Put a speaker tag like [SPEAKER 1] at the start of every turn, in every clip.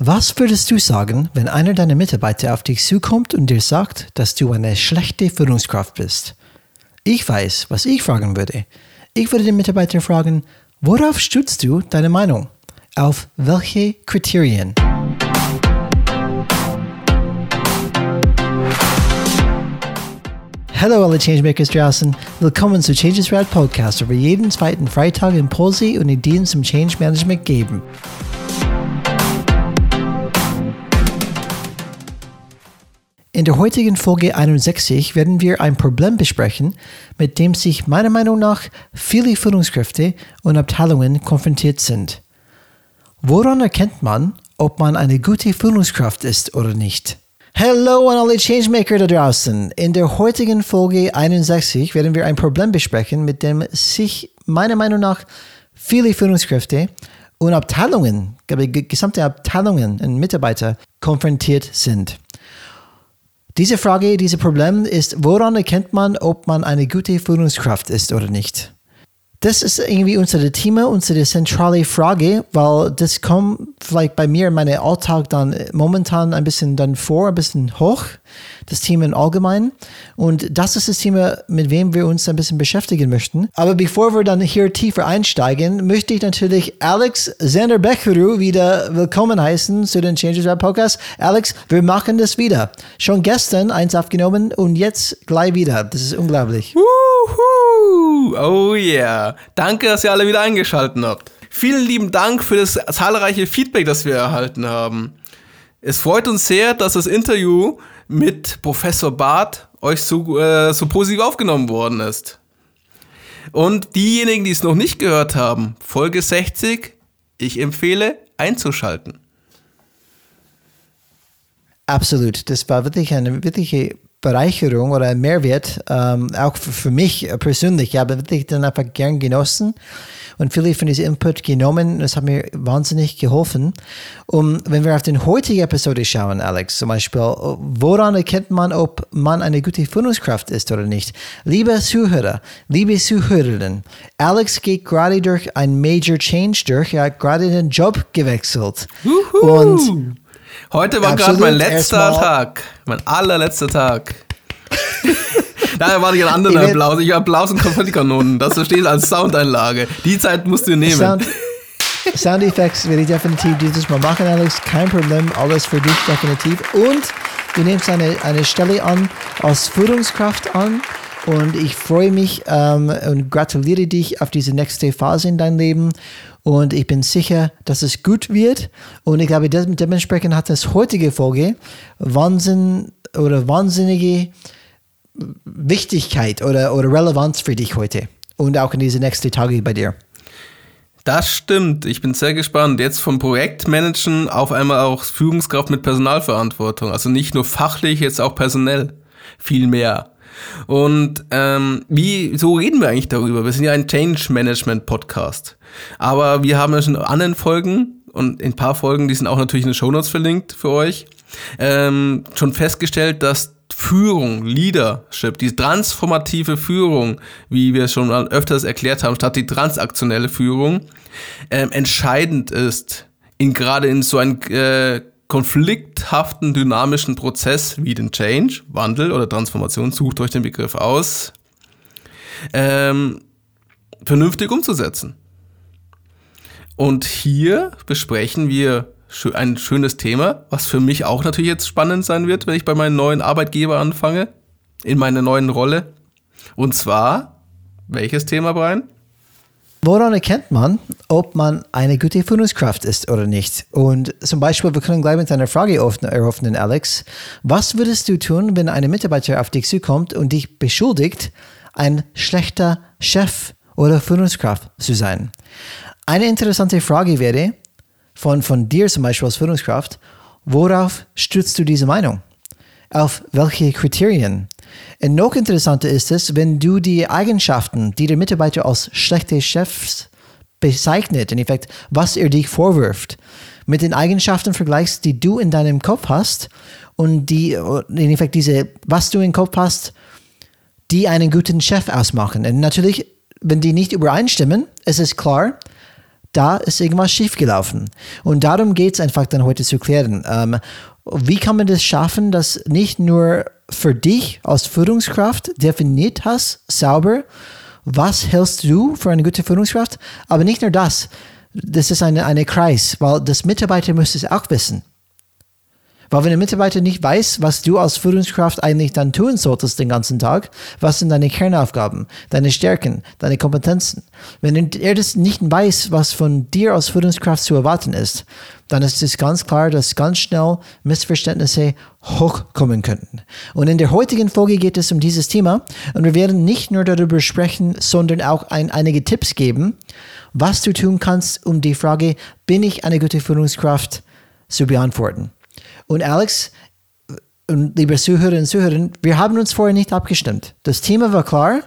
[SPEAKER 1] Was würdest du sagen, wenn einer deiner Mitarbeiter auf dich zukommt und dir sagt, dass du eine schlechte Führungskraft bist? Ich weiß, was ich fragen würde. Ich würde den Mitarbeiter fragen, worauf stützt du deine Meinung? Auf welche Kriterien? Hallo alle Changemakers draußen. Willkommen zu Changes Rad Podcast, wo wir jeden zweiten Freitag Impulse und Ideen zum Change Management geben. In der heutigen Folge 61 werden wir ein Problem besprechen, mit dem sich meiner Meinung nach viele Führungskräfte und Abteilungen konfrontiert sind. Woran erkennt man, ob man eine gute Führungskraft ist oder nicht? Hallo an alle Changemaker da draußen. In der heutigen Folge 61 werden wir ein Problem besprechen, mit dem sich meiner Meinung nach viele Führungskräfte und Abteilungen, gesamte Abteilungen und Mitarbeiter konfrontiert sind. Diese Frage, dieses Problem ist, woran erkennt man, ob man eine gute Führungskraft ist oder nicht? Das ist irgendwie unser Thema, unsere zentrale Frage, weil das kommt vielleicht bei mir in meinem Alltag dann momentan ein bisschen dann vor, ein bisschen hoch, das Thema im Allgemeinen. Und das ist das Thema, mit wem wir uns ein bisschen beschäftigen möchten. Aber bevor wir dann hier tiefer einsteigen, möchte ich natürlich Alex Zander Becheru wieder willkommen heißen zu den Changes Web Podcast. Alex, wir das wieder. Schon gestern eins aufgenommen und jetzt gleich wieder. Das ist unglaublich.
[SPEAKER 2] Woohoo! Oh yeah. Danke, dass ihr alle wieder eingeschaltet habt. Vielen lieben Dank für das zahlreiche Feedback, das wir erhalten haben. Es freut uns sehr, dass das Interview mit Professor Barth euch so, äh, so positiv aufgenommen worden ist. Und diejenigen, die es noch nicht gehört haben, Folge 60, ich empfehle einzuschalten.
[SPEAKER 1] Absolut. Das war wirklich eine wirkliche Bereicherung oder ein Mehrwert, ähm, auch für, für, mich persönlich. Ich habe wirklich dann einfach gern genossen und viele von diesem Input genommen. Das hat mir wahnsinnig geholfen. Und wenn wir auf die heutige Episode schauen, Alex, zum Beispiel, woran erkennt man, ob man eine gute Führungskraft ist oder nicht? Liebe Zuhörer, liebe Zuhörerinnen, Alex geht gerade durch ein Major Change durch. Er hat gerade den Job gewechselt.
[SPEAKER 2] Uhu. Und Heute war gerade mein letzter Tag. Mein allerletzter Tag. Daher war ich ein anderer Applaus. Ich Applaus und Konfettikanonen. Das steht als Soundeinlage. Die Zeit musst du nehmen. Sound,
[SPEAKER 1] Sound Effects werde ich definitiv dieses Mal machen, Alex. Kein Problem. Alles für dich definitiv. Und du nimmst eine, eine Stelle an als Führungskraft an. Und ich freue mich ähm, und gratuliere dich auf diese nächste Phase in deinem Leben. Und ich bin sicher, dass es gut wird. Und ich glaube, dementsprechend hat das heutige Folge Wahnsinn oder wahnsinnige Wichtigkeit oder, oder Relevanz für dich heute. Und auch in diese nächsten Tage bei dir.
[SPEAKER 2] Das stimmt. Ich bin sehr gespannt. Jetzt vom Projektmanagen auf einmal auch Führungskraft mit Personalverantwortung. Also nicht nur fachlich, jetzt auch personell. Viel mehr. Und ähm, wie so reden wir eigentlich darüber? Wir sind ja ein Change Management Podcast. Aber wir haben ja schon in anderen Folgen und in ein paar Folgen, die sind auch natürlich in den Show Notes verlinkt für euch, ähm, schon festgestellt, dass Führung, Leadership, die transformative Führung, wie wir schon öfters erklärt haben, statt die transaktionelle Führung, ähm, entscheidend ist, in gerade in so ein äh, konflikthaften, dynamischen Prozess wie den Change, Wandel oder Transformation, sucht euch den Begriff aus, ähm, vernünftig umzusetzen. Und hier besprechen wir ein schönes Thema, was für mich auch natürlich jetzt spannend sein wird, wenn ich bei meinem neuen Arbeitgeber anfange, in meiner neuen Rolle. Und zwar, welches Thema, Brian?
[SPEAKER 1] Woran erkennt man, ob man eine gute Führungskraft ist oder nicht? Und zum Beispiel, wir können gleich mit einer Frage eröffnen, Alex. Was würdest du tun, wenn ein Mitarbeiter auf dich zukommt und dich beschuldigt, ein schlechter Chef oder Führungskraft zu sein? Eine interessante Frage wäre von, von dir zum Beispiel als Führungskraft, worauf stützt du diese Meinung? Auf welche Kriterien? Und noch interessanter ist es, wenn du die Eigenschaften, die der Mitarbeiter als schlechte Chefs bezeichnet, in Effekt, was er dich vorwirft, mit den Eigenschaften vergleichst, die du in deinem Kopf hast und die, in Effekt, diese, was du im Kopf hast, die einen guten Chef ausmachen. Und natürlich, wenn die nicht übereinstimmen, ist es klar, da ist irgendwas schiefgelaufen. Und darum geht es einfach dann heute zu klären. Ähm, wie kann man das schaffen, dass nicht nur für dich als Führungskraft definiert hast, sauber, was hältst du für eine gute Führungskraft, aber nicht nur das. Das ist eine, eine Kreis, weil das Mitarbeiter muss es auch wissen. Weil wenn der Mitarbeiter nicht weiß, was du als Führungskraft eigentlich dann tun solltest den ganzen Tag, was sind deine Kernaufgaben, deine Stärken, deine Kompetenzen. Wenn er das nicht weiß, was von dir als Führungskraft zu erwarten ist, dann ist es ganz klar, dass ganz schnell Missverständnisse hochkommen könnten. Und in der heutigen Folge geht es um dieses Thema und wir werden nicht nur darüber sprechen, sondern auch ein, einige Tipps geben, was du tun kannst, um die Frage, bin ich eine gute Führungskraft, zu beantworten. Und Alex, und liebe Zuhörerinnen und Zuhörer, wir haben uns vorher nicht abgestimmt. Das Thema war klar,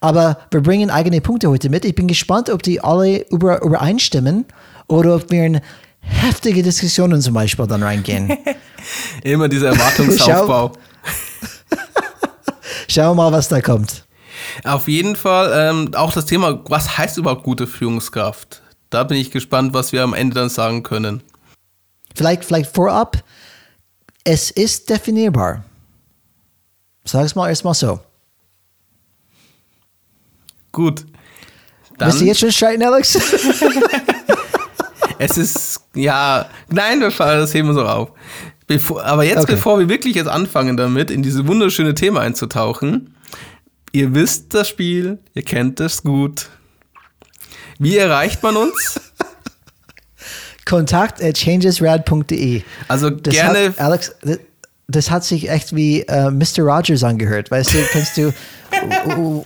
[SPEAKER 1] aber wir bringen eigene Punkte heute mit. Ich bin gespannt, ob die alle über, übereinstimmen oder ob wir in heftige Diskussionen zum Beispiel dann reingehen.
[SPEAKER 2] Immer dieser Erwartungsaufbau.
[SPEAKER 1] Schau, mal, was da kommt.
[SPEAKER 2] Auf jeden Fall ähm, auch das Thema, was heißt überhaupt gute Führungskraft? Da bin ich gespannt, was wir am Ende dann sagen können.
[SPEAKER 1] Vielleicht, vielleicht vorab, es ist definierbar. Sag es mal erstmal so.
[SPEAKER 2] Gut.
[SPEAKER 1] Dann Willst du jetzt schon streiten, Alex?
[SPEAKER 2] es ist, ja, nein, wir fahren das Thema so auf. Bevor, aber jetzt, okay. bevor wir wirklich jetzt anfangen damit, in dieses wunderschöne Thema einzutauchen, ihr wisst das Spiel, ihr kennt es gut. Wie erreicht man uns?
[SPEAKER 1] Kontakt at changesrad.de.
[SPEAKER 2] Also das gerne.
[SPEAKER 1] Hat, Alex, das hat sich echt wie uh, Mr. Rogers angehört. Weißt du, kennst du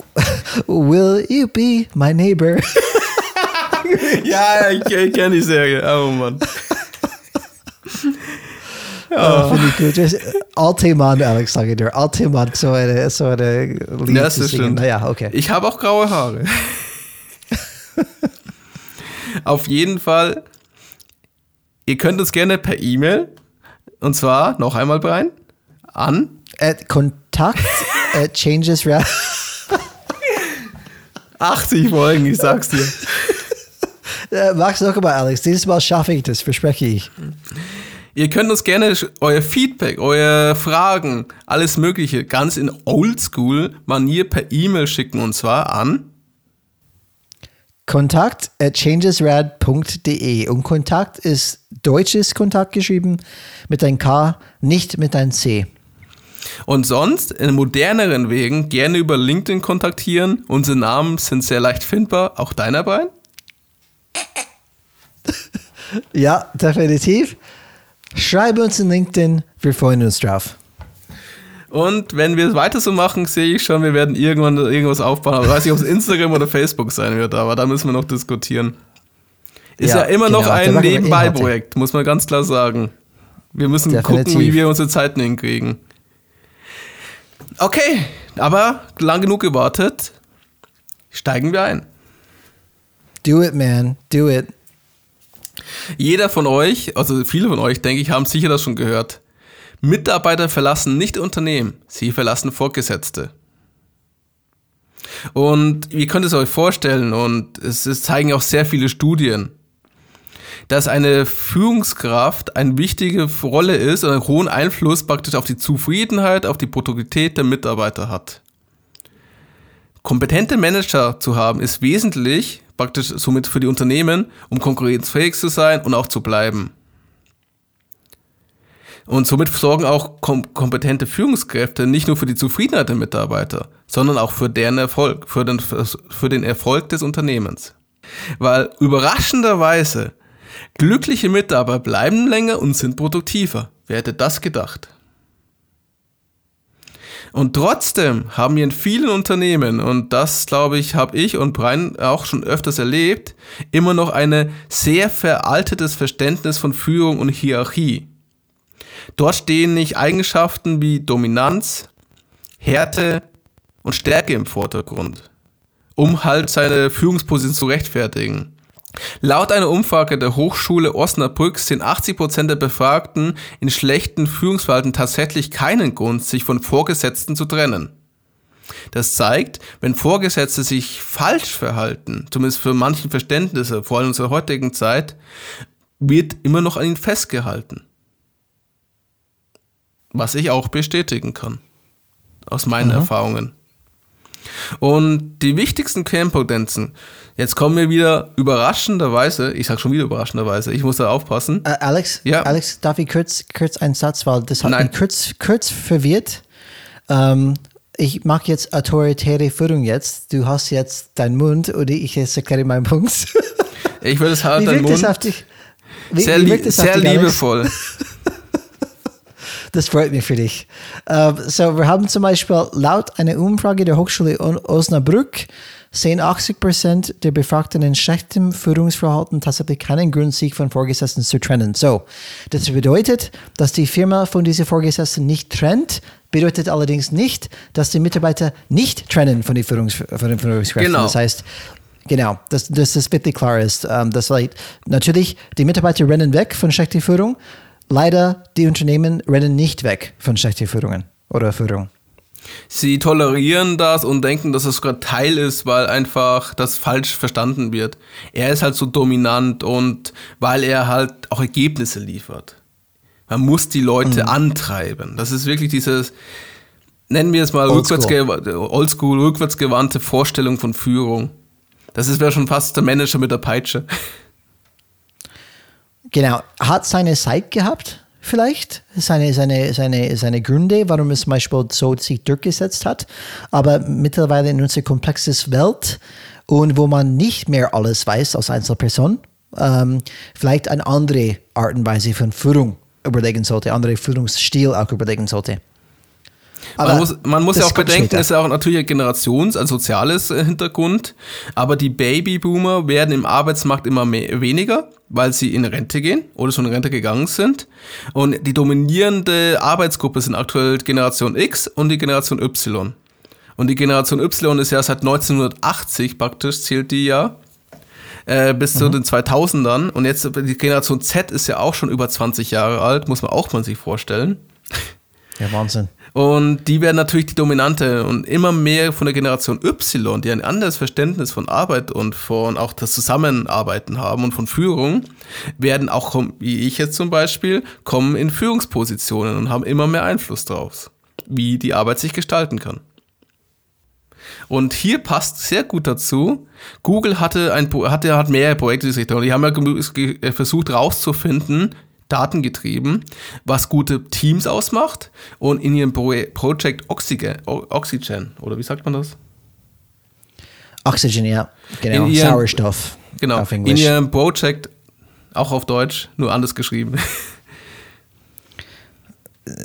[SPEAKER 1] Will you be my neighbor?
[SPEAKER 2] ja, ich, ich kenne die Serie. Oh Mann.
[SPEAKER 1] Oh. Finde ich gut. Just, Altemann, Alex, sage ich dir. Altemann, so eine, so eine
[SPEAKER 2] Lied das ist singen.
[SPEAKER 1] Naja, okay.
[SPEAKER 2] Ich habe auch graue Haare. Auf jeden Fall Ihr könnt uns gerne per E-Mail, und zwar noch einmal, Brian, an
[SPEAKER 1] at Kontakt at changes
[SPEAKER 2] 80 Folgen, ich sag's dir.
[SPEAKER 1] Äh, du noch mal, Alex? Dieses Mal schaffe ich das, verspreche ich.
[SPEAKER 2] Ihr könnt uns gerne euer Feedback, eure Fragen, alles Mögliche ganz in Oldschool-Manier per E-Mail schicken und zwar an
[SPEAKER 1] Kontakt at changesrad.de und Kontakt ist deutsches Kontakt geschrieben mit ein K, nicht mit ein C.
[SPEAKER 2] Und sonst in moderneren Wegen gerne über LinkedIn kontaktieren. Unsere Namen sind sehr leicht findbar. Auch deiner, Brian?
[SPEAKER 1] ja, definitiv. Schreibe uns in LinkedIn. Wir freuen uns drauf.
[SPEAKER 2] Und wenn wir es weiter so machen, sehe ich schon, wir werden irgendwann irgendwas aufbauen. Aber ich weiß nicht, ob es Instagram oder Facebook sein wird, aber da müssen wir noch diskutieren. Ist ja, ja immer genau, noch ein Nebenbei-Projekt, muss man ganz klar sagen. Wir müssen Definitiv. gucken, wie wir unsere Zeiten hinkriegen. Okay, aber lang genug gewartet. Steigen wir ein.
[SPEAKER 1] Do it, man. Do it.
[SPEAKER 2] Jeder von euch, also viele von euch, denke ich, haben sicher das schon gehört. Mitarbeiter verlassen nicht Unternehmen, sie verlassen Vorgesetzte. Und ihr könnt es euch vorstellen, und es, zeigen auch sehr viele Studien, dass eine Führungskraft eine wichtige Rolle ist und einen hohen Einfluss praktisch auf die Zufriedenheit, auf die Produktivität der Mitarbeiter hat. Kompetente Manager zu haben ist wesentlich, praktisch somit für die Unternehmen, um konkurrenzfähig zu sein und auch zu bleiben. Und somit sorgen auch kom kompetente Führungskräfte nicht nur für die Zufriedenheit der Mitarbeiter, sondern auch für deren Erfolg, für den, für den Erfolg des Unternehmens. Weil überraschenderweise glückliche Mitarbeiter bleiben länger und sind produktiver. Wer hätte das gedacht? Und trotzdem haben wir in vielen Unternehmen, und das glaube ich, habe ich und Brian auch schon öfters erlebt, immer noch ein sehr veraltetes Verständnis von Führung und Hierarchie. Dort stehen nicht Eigenschaften wie Dominanz, Härte und Stärke im Vordergrund, um halt seine Führungsposition zu rechtfertigen. Laut einer Umfrage der Hochschule Osnabrück sind 80% der Befragten in schlechten Führungsverhalten tatsächlich keinen Grund, sich von Vorgesetzten zu trennen. Das zeigt, wenn Vorgesetzte sich falsch verhalten, zumindest für manchen Verständnisse, vor allem in unserer heutigen Zeit, wird immer noch an ihnen festgehalten. Was ich auch bestätigen kann. Aus meinen mhm. Erfahrungen. Und die wichtigsten Kernpotenzen, jetzt kommen wir wieder überraschenderweise, ich sag schon wieder überraschenderweise, ich muss da aufpassen.
[SPEAKER 1] Uh, Alex, ja? Alex, darf ich kurz, kurz einen Satz, weil das hat Nein. mich kurz, kurz verwirrt. Ähm, ich mache jetzt autoritäre Führung jetzt. Du hast jetzt deinen Mund oder ich jetzt erkläre meinen Punkt.
[SPEAKER 2] ich würde es halt deinen Mund. Das auf dich? Wie, sehr, wie li sehr liebevoll.
[SPEAKER 1] Das freut mich für dich. Uh, so, wir haben zum Beispiel laut einer Umfrage der Hochschule Osnabrück sehen 80 Prozent der Befragten in schlechtem Führungsverhalten tatsächlich keinen Grund, sich von Vorgesetzten zu trennen. So, das bedeutet, dass die Firma von diesen Vorgesetzten nicht trennt, bedeutet allerdings nicht, dass die Mitarbeiter nicht trennen von den, Führungs von den Führungskräften. Genau. Das heißt, Genau, dass, dass das wirklich klar ist. Ähm, dass like, natürlich, die Mitarbeiter rennen weg von schlechter Führung, leider die Unternehmen rennen nicht weg von schlechten Führungen oder Führung.
[SPEAKER 2] Sie tolerieren das und denken, dass es sogar Teil ist, weil einfach das falsch verstanden wird. Er ist halt so dominant und weil er halt auch Ergebnisse liefert. Man muss die Leute mhm. antreiben. Das ist wirklich dieses, nennen wir es mal oldschool, oldschool rückwärtsgewandte Vorstellung von Führung. Das ist wäre schon fast der Manager mit der Peitsche.
[SPEAKER 1] Genau. Hat seine Zeit gehabt, vielleicht, seine, seine, seine, seine Gründe, warum es zum Beispiel so sich durchgesetzt hat. Aber mittlerweile in unserer komplexen Welt und wo man nicht mehr alles weiß als Einzelperson, ähm, vielleicht eine andere Art und Weise von Führung überlegen sollte, andere Führungsstil auch überlegen sollte.
[SPEAKER 2] Aber man muss, man muss ja auch bedenken, es ist ja auch natürlich ein Generations-, ein soziales äh, Hintergrund. Aber die Babyboomer werden im Arbeitsmarkt immer mehr, weniger, weil sie in Rente gehen oder schon in Rente gegangen sind. Und die dominierende Arbeitsgruppe sind aktuell Generation X und die Generation Y. Und die Generation Y ist ja seit 1980 praktisch, zählt die ja. Äh, bis mhm. zu den 2000ern. Und jetzt die Generation Z ist ja auch schon über 20 Jahre alt, muss man auch mal sich vorstellen.
[SPEAKER 1] Ja, Wahnsinn.
[SPEAKER 2] Und die werden natürlich die Dominante und immer mehr von der Generation Y, die ein anderes Verständnis von Arbeit und von auch das Zusammenarbeiten haben und von Führung, werden auch, wie ich jetzt zum Beispiel, kommen in Führungspositionen und haben immer mehr Einfluss drauf, wie die Arbeit sich gestalten kann. Und hier passt sehr gut dazu. Google hatte ein, hatte, hat mehrere Projekte, die haben ja versucht herauszufinden, datengetrieben, was gute Teams ausmacht und in ihrem Pro Project Oxygen, Oxygen, oder wie sagt man das?
[SPEAKER 1] Oxygen, ja, genau, ihrem, Sauerstoff.
[SPEAKER 2] Genau, in ihrem Project, auch auf Deutsch, nur anders geschrieben.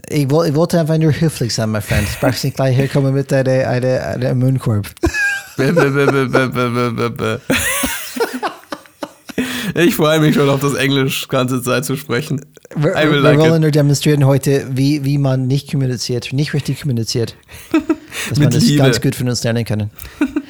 [SPEAKER 1] Ich, ich wollte einfach nur höflich sein, mein Freund. Du brauchst nicht gleich herkommen mit einem eine, eine Mündkorb.
[SPEAKER 2] Ich freue mich schon auf das Englisch ganze Zeit zu sprechen.
[SPEAKER 1] Wir, wir like wollen it. nur demonstrieren heute, wie, wie man nicht kommuniziert, nicht richtig kommuniziert. Dass man das Liebe. ganz gut von uns lernen kann.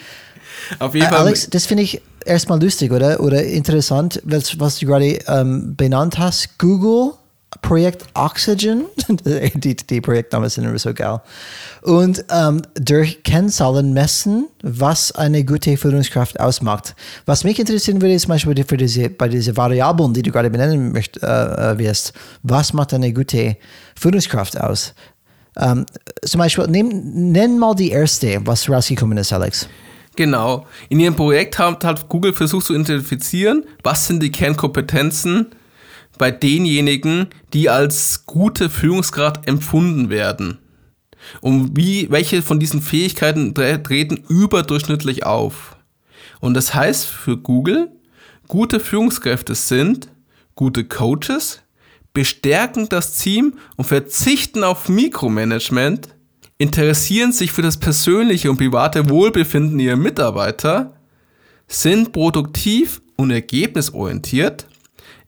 [SPEAKER 1] auf jeden Fall. Alex, das finde ich erstmal lustig, oder? Oder interessant, was du gerade ähm, benannt hast. Google Projekt Oxygen, die, die Projektnamen sind immer so geil, und ähm, durch Kennzahlen messen, was eine gute Führungskraft ausmacht. Was mich interessieren würde, ist zum Beispiel für diese, bei diesen Variablen, die du gerade benennen möcht, äh, äh, wirst, was macht eine gute Führungskraft aus? Ähm, zum Beispiel, nehm, nenn mal die erste, was rausgekommen ist, Alex.
[SPEAKER 2] Genau. In ihrem Projekt hat, hat Google versucht zu identifizieren, was sind die Kernkompetenzen bei denjenigen, die als gute Führungsgrad empfunden werden. Und wie, welche von diesen Fähigkeiten treten überdurchschnittlich auf? Und das heißt für Google, gute Führungskräfte sind gute Coaches, bestärken das Team und verzichten auf Mikromanagement, interessieren sich für das persönliche und private Wohlbefinden ihrer Mitarbeiter, sind produktiv und ergebnisorientiert,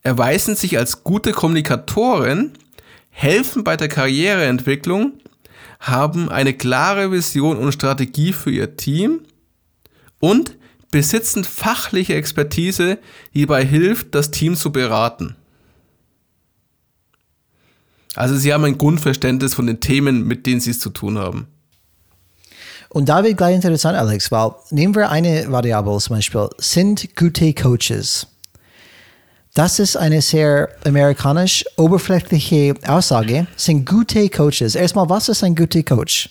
[SPEAKER 2] erweisen sich als gute Kommunikatoren, helfen bei der Karriereentwicklung, haben eine klare Vision und Strategie für ihr Team und besitzen fachliche Expertise, die dabei hilft, das Team zu beraten. Also sie haben ein Grundverständnis von den Themen, mit denen sie es zu tun haben.
[SPEAKER 1] Und da wird gleich interessant, Alex, weil nehmen wir eine Variable zum Beispiel, sind gute Coaches. Das ist eine sehr amerikanisch oberflächliche Aussage, sind gute Coaches. Erstmal, was ist ein guter Coach?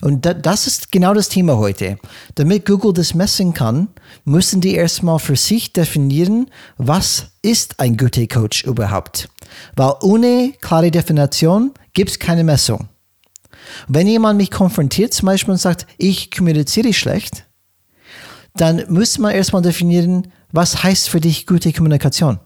[SPEAKER 1] Und das ist genau das Thema heute. Damit Google das messen kann, müssen die erstmal für sich definieren, was ist ein guter Coach überhaupt. Weil ohne klare Definition gibt es keine Messung. Wenn jemand mich konfrontiert zum Beispiel und sagt, ich kommuniziere schlecht, dann muss man erstmal definieren, was heißt für dich gute Kommunikation.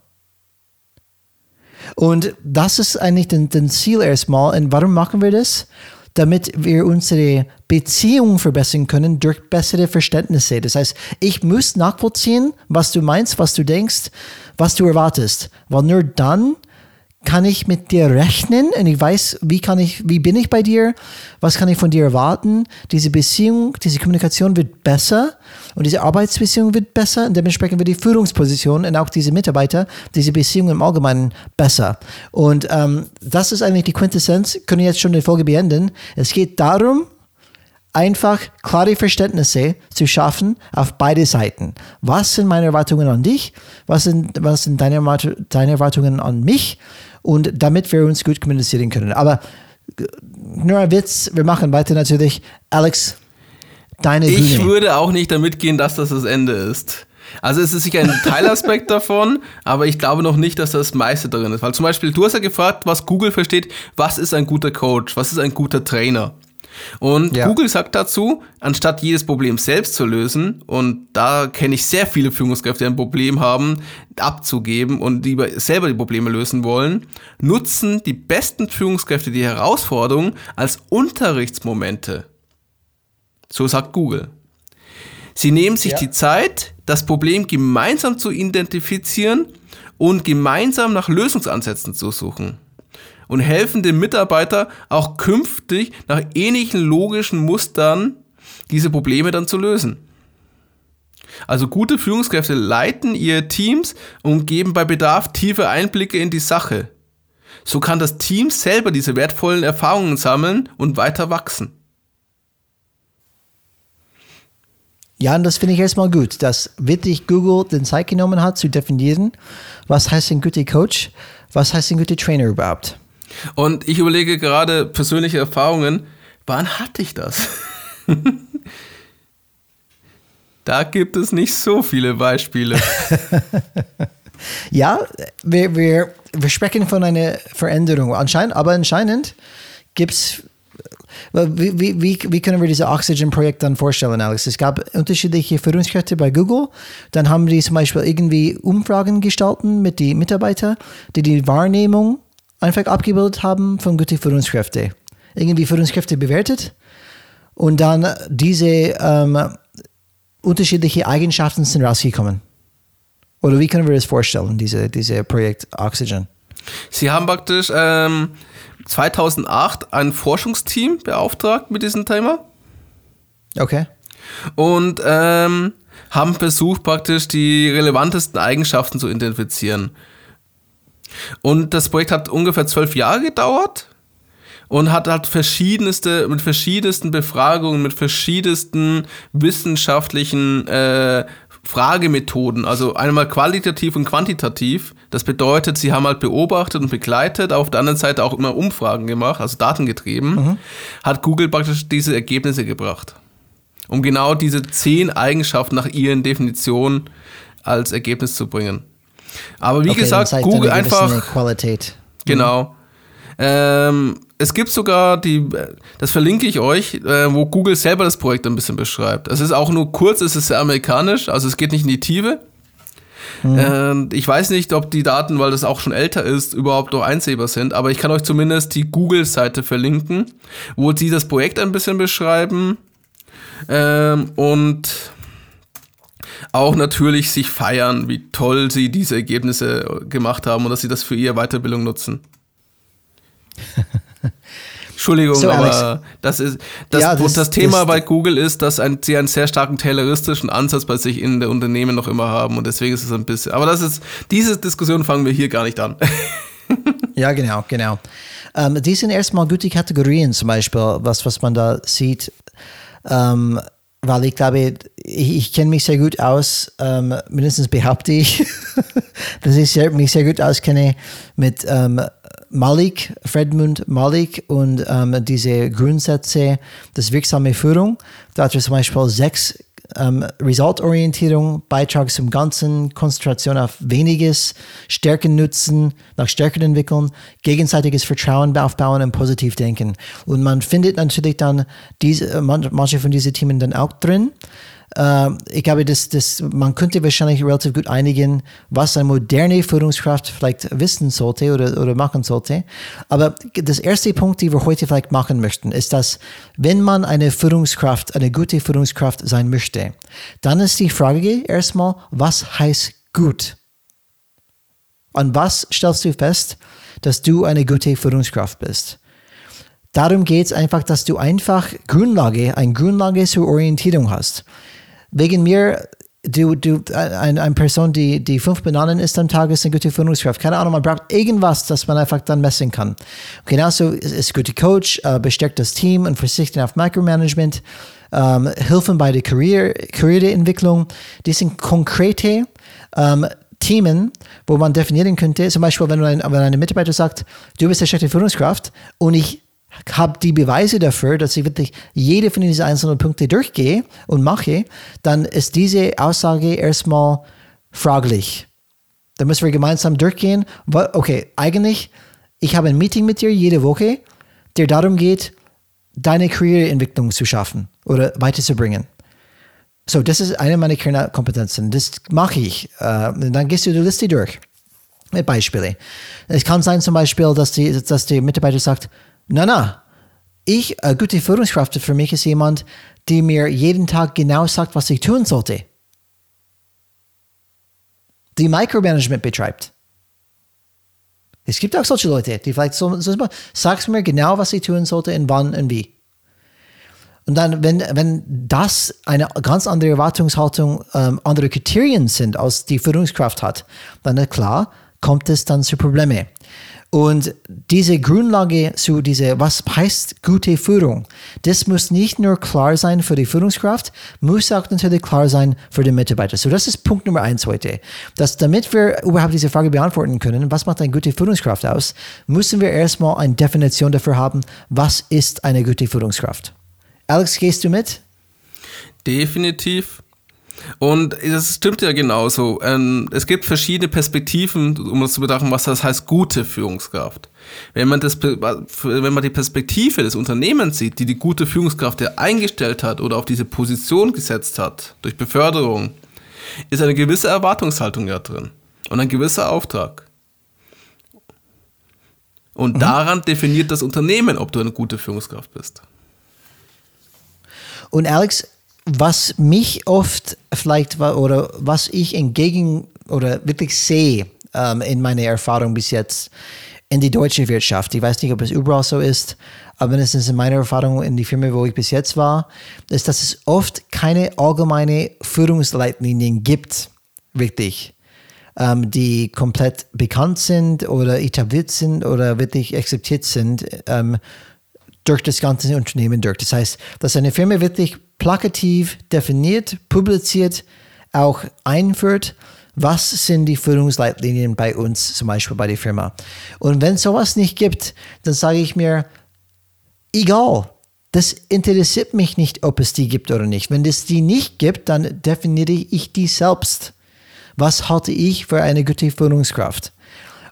[SPEAKER 1] Und das ist eigentlich das Ziel erstmal. Und warum machen wir das? damit wir unsere Beziehung verbessern können durch bessere Verständnisse. Das heißt, ich muss nachvollziehen, was du meinst, was du denkst, was du erwartest. Weil nur dann kann ich mit dir rechnen und ich weiß, wie kann ich, wie bin ich bei dir, was kann ich von dir erwarten. Diese Beziehung, diese Kommunikation wird besser und diese Arbeitsbeziehung wird besser und dementsprechend wird die Führungsposition und auch diese Mitarbeiter, diese Beziehung im Allgemeinen besser. Und ähm, das ist eigentlich die Quintessenz. Können jetzt schon die Folge beenden. Es geht darum, einfach klare Verständnisse zu schaffen auf beide Seiten. Was sind meine Erwartungen an dich? Was sind, was sind deine, deine Erwartungen an mich? Und damit wir uns gut kommunizieren können. Aber nur ein Witz, wir machen weiter natürlich. Alex, deine Bühne.
[SPEAKER 2] Ich würde auch nicht damit gehen, dass das das Ende ist. Also es ist sicher ein Teilaspekt davon, aber ich glaube noch nicht, dass das meiste darin ist. Weil zum Beispiel, du hast ja gefragt, was Google versteht, was ist ein guter Coach, was ist ein guter Trainer. Und ja. Google sagt dazu, anstatt jedes Problem selbst zu lösen, und da kenne ich sehr viele Führungskräfte, die ein Problem haben, abzugeben und die selber die Probleme lösen wollen, nutzen die besten Führungskräfte die Herausforderung als Unterrichtsmomente. So sagt Google. Sie nehmen sich ja. die Zeit, das Problem gemeinsam zu identifizieren und gemeinsam nach Lösungsansätzen zu suchen und helfen dem Mitarbeiter auch künftig nach ähnlichen logischen Mustern diese Probleme dann zu lösen. Also gute Führungskräfte leiten ihre Teams und geben bei Bedarf tiefe Einblicke in die Sache. So kann das Team selber diese wertvollen Erfahrungen sammeln und weiter wachsen.
[SPEAKER 1] Ja, und das finde ich erstmal gut, dass wirklich Google den Zeit genommen hat, zu definieren, was heißt ein guter Coach, was heißt ein guter Trainer überhaupt.
[SPEAKER 2] Und ich überlege gerade persönliche Erfahrungen, wann hatte ich das? da gibt es nicht so viele Beispiele.
[SPEAKER 1] ja, wir, wir, wir sprechen von einer Veränderung. Anscheinend, aber anscheinend gibt es wie, wie, wie, können wir dieses Oxygen-Projekt dann vorstellen, Alex? Es gab unterschiedliche Führungskräfte bei Google. Dann haben die zum Beispiel irgendwie Umfragen gestalten mit den Mitarbeitern, die die Wahrnehmung einfach abgebildet haben von guten Führungskräften. Irgendwie Führungskräfte bewertet und dann diese ähm, unterschiedliche Eigenschaften sind rausgekommen. Oder wie können wir das vorstellen, diese, diese Projekt Oxygen?
[SPEAKER 2] Sie haben praktisch ähm, 2008 ein Forschungsteam beauftragt mit diesem Thema.
[SPEAKER 1] Okay.
[SPEAKER 2] Und ähm, haben versucht, praktisch die relevantesten Eigenschaften zu identifizieren. Und das Projekt hat ungefähr zwölf Jahre gedauert und hat halt verschiedenste, mit verschiedensten Befragungen, mit verschiedensten wissenschaftlichen äh, Fragemethoden, also einmal qualitativ und quantitativ. Das bedeutet, sie haben halt beobachtet und begleitet, auf der anderen Seite auch immer Umfragen gemacht, also datengetrieben, mhm. hat Google praktisch diese Ergebnisse gebracht. Um genau diese zehn Eigenschaften nach ihren Definitionen als Ergebnis zu bringen. Aber wie okay, gesagt, Google einfach.
[SPEAKER 1] Qualität.
[SPEAKER 2] Genau. Ähm, es gibt sogar die, das verlinke ich euch, äh, wo Google selber das Projekt ein bisschen beschreibt. Es ist auch nur kurz, es ist sehr amerikanisch, also es geht nicht in die Tiefe. Mhm. Äh, ich weiß nicht, ob die Daten, weil das auch schon älter ist, überhaupt noch einsehbar sind, aber ich kann euch zumindest die Google-Seite verlinken, wo sie das Projekt ein bisschen beschreiben. Ähm, und auch natürlich sich feiern, wie toll sie diese Ergebnisse gemacht haben und dass sie das für ihre Weiterbildung nutzen. Entschuldigung, so, aber das ist das, ja, das, das Thema das, bei Google ist, dass ein, sie einen sehr starken tayloristischen Ansatz bei sich in der Unternehmen noch immer haben und deswegen ist es ein bisschen. Aber das ist diese Diskussion fangen wir hier gar nicht an.
[SPEAKER 1] ja, genau, genau. Ähm, die sind erstmal gute Kategorien, zum Beispiel, was, was man da sieht ähm, weil ich glaube, ich, ich kenne mich sehr gut aus, ähm, mindestens behaupte ich, dass ich sehr, mich sehr gut auskenne mit ähm, Malik, Fredmund Malik und ähm, diese Grundsätze des wirksame Führung. Da hat er zum Beispiel sechs ähm, Resultorientierung, Beitrag zum Ganzen, Konzentration auf weniges, Stärken nutzen, nach Stärken entwickeln, gegenseitiges Vertrauen aufbauen und positiv denken. Und man findet natürlich dann diese, manche von diesen Themen dann auch drin. Uh, ich glaube, das, das, man könnte wahrscheinlich relativ gut einigen, was eine moderne Führungskraft vielleicht wissen sollte oder, oder machen sollte. Aber das erste Punkt, den wir heute vielleicht machen möchten, ist, dass wenn man eine Führungskraft, eine gute Führungskraft sein möchte, dann ist die Frage erstmal, was heißt gut? An was stellst du fest, dass du eine gute Führungskraft bist? Darum geht es einfach, dass du einfach Grundlage, eine Grundlage zur Orientierung hast wegen mir, du, du, eine, eine Person, die, die fünf Bananen isst am Tag, ist eine gute Führungskraft. Keine Ahnung, man braucht irgendwas, das man einfach dann messen kann. Genauso ist, ist ein guter Coach, äh, bestärkt das Team und verzichtet auf Micromanagement, ähm, Hilfen bei der Karriere, Karriereentwicklung. Die sind konkrete ähm, Themen, wo man definieren könnte, zum Beispiel, wenn, ein, wenn ein Mitarbeiter sagt, du bist eine schlechte Führungskraft und ich habe die Beweise dafür, dass ich wirklich jede von diesen einzelnen Punkten durchgehe und mache, dann ist diese Aussage erstmal fraglich. Da müssen wir gemeinsam durchgehen. Okay, eigentlich, ich habe ein Meeting mit dir jede Woche, der darum geht, deine Karriereentwicklung zu schaffen oder weiterzubringen. So, das ist eine meiner Kernkompetenzen. Das mache ich. Äh, dann gehst du die Liste durch. Mit Beispielen. Es kann sein zum Beispiel, dass die, dass der Mitarbeiter sagt, na, na. Ich, eine gute Führungskraft für mich ist jemand, die mir jeden Tag genau sagt, was ich tun sollte. Die Micromanagement betreibt. Es gibt auch solche Leute, die vielleicht so, so sagst mir genau, was ich tun sollte und wann und wie. Und dann, wenn, wenn das eine ganz andere Erwartungshaltung, ähm, andere Kriterien sind, als die Führungskraft hat, dann klar, kommt es dann zu Problemen. Und diese Grundlage zu diese, was heißt gute Führung, das muss nicht nur klar sein für die Führungskraft, muss auch natürlich klar sein für den Mitarbeiter. So, das ist Punkt Nummer eins heute. Dass damit wir überhaupt diese Frage beantworten können, was macht eine gute Führungskraft aus, müssen wir erstmal eine Definition dafür haben, was ist eine gute Führungskraft. Alex, gehst du mit?
[SPEAKER 2] Definitiv. Und das stimmt ja genauso. Ähm, es gibt verschiedene Perspektiven, um uns zu betrachten, was das heißt, gute Führungskraft. Wenn man, das, wenn man die Perspektive des Unternehmens sieht, die die gute Führungskraft ja eingestellt hat oder auf diese Position gesetzt hat, durch Beförderung, ist eine gewisse Erwartungshaltung ja drin und ein gewisser Auftrag. Und mhm. daran definiert das Unternehmen, ob du eine gute Führungskraft bist.
[SPEAKER 1] Und Alex, was mich oft vielleicht war oder was ich entgegen oder wirklich sehe ähm, in meiner Erfahrung bis jetzt in die deutsche Wirtschaft. Ich weiß nicht, ob es überall so ist, aber mindestens in meiner Erfahrung in die Firma, wo ich bis jetzt war, ist, dass es oft keine allgemeine Führungsleitlinien gibt, wirklich, ähm, die komplett bekannt sind oder etabliert sind oder wirklich akzeptiert sind ähm, durch das ganze Unternehmen durch. Das heißt, dass eine Firma wirklich plakativ definiert, publiziert, auch einführt, was sind die Führungsleitlinien bei uns, zum Beispiel bei der Firma. Und wenn sowas nicht gibt, dann sage ich mir, egal, das interessiert mich nicht, ob es die gibt oder nicht. Wenn es die nicht gibt, dann definiere ich die selbst. Was halte ich für eine gute Führungskraft?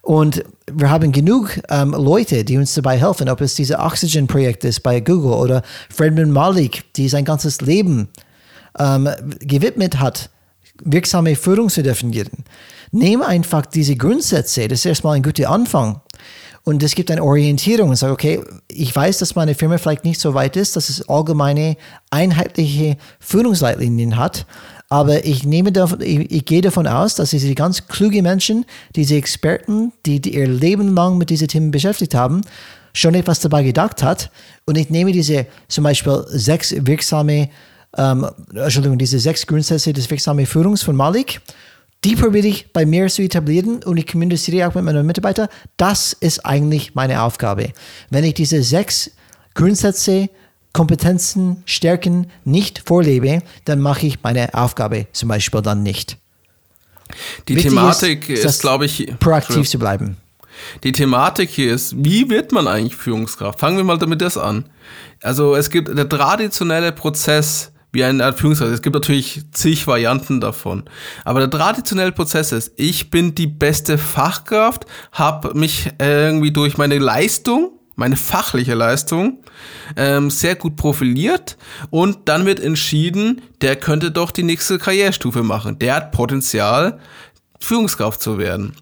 [SPEAKER 1] Und wir haben genug ähm, Leute, die uns dabei helfen, ob es diese Oxygen-Projekt ist bei Google oder Fredman Malik, die sein ganzes Leben ähm, gewidmet hat, wirksame Führung zu definieren. Nehme einfach diese Grundsätze, das ist erstmal ein guter Anfang. Und es gibt eine Orientierung und sage, okay, ich weiß, dass meine Firma vielleicht nicht so weit ist, dass es allgemeine, einheitliche Führungsleitlinien hat. Aber ich nehme davon, ich, ich gehe davon aus, dass diese ganz kluge Menschen, diese Experten, die, die ihr Leben lang mit diesen Themen beschäftigt haben, schon etwas dabei gedacht hat. Und ich nehme diese zum Beispiel sechs wirksame, ähm, Entschuldigung, diese sechs Grundsätze des wirksamen Führungs von Malik. Die probiere ich bei mir zu etablieren und ich kommuniziere auch mit meinen Mitarbeitern. Das ist eigentlich meine Aufgabe. Wenn ich diese sechs Grundsätze Kompetenzen, Stärken nicht vorlebe, dann mache ich meine Aufgabe zum Beispiel dann nicht.
[SPEAKER 2] Die Wichtig Thematik ist, ist glaube ich,
[SPEAKER 1] proaktiv zu bleiben.
[SPEAKER 2] Die Thematik hier ist, wie wird man eigentlich Führungskraft? Fangen wir mal damit das an. Also es gibt der traditionelle Prozess, wie eine Art Führungskraft. Es gibt natürlich zig Varianten davon. Aber der traditionelle Prozess ist, ich bin die beste Fachkraft, habe mich irgendwie durch meine Leistung, meine fachliche Leistung, ähm, sehr gut profiliert und dann wird entschieden, der könnte doch die nächste Karrierestufe machen. Der hat Potenzial, Führungskraft zu werden.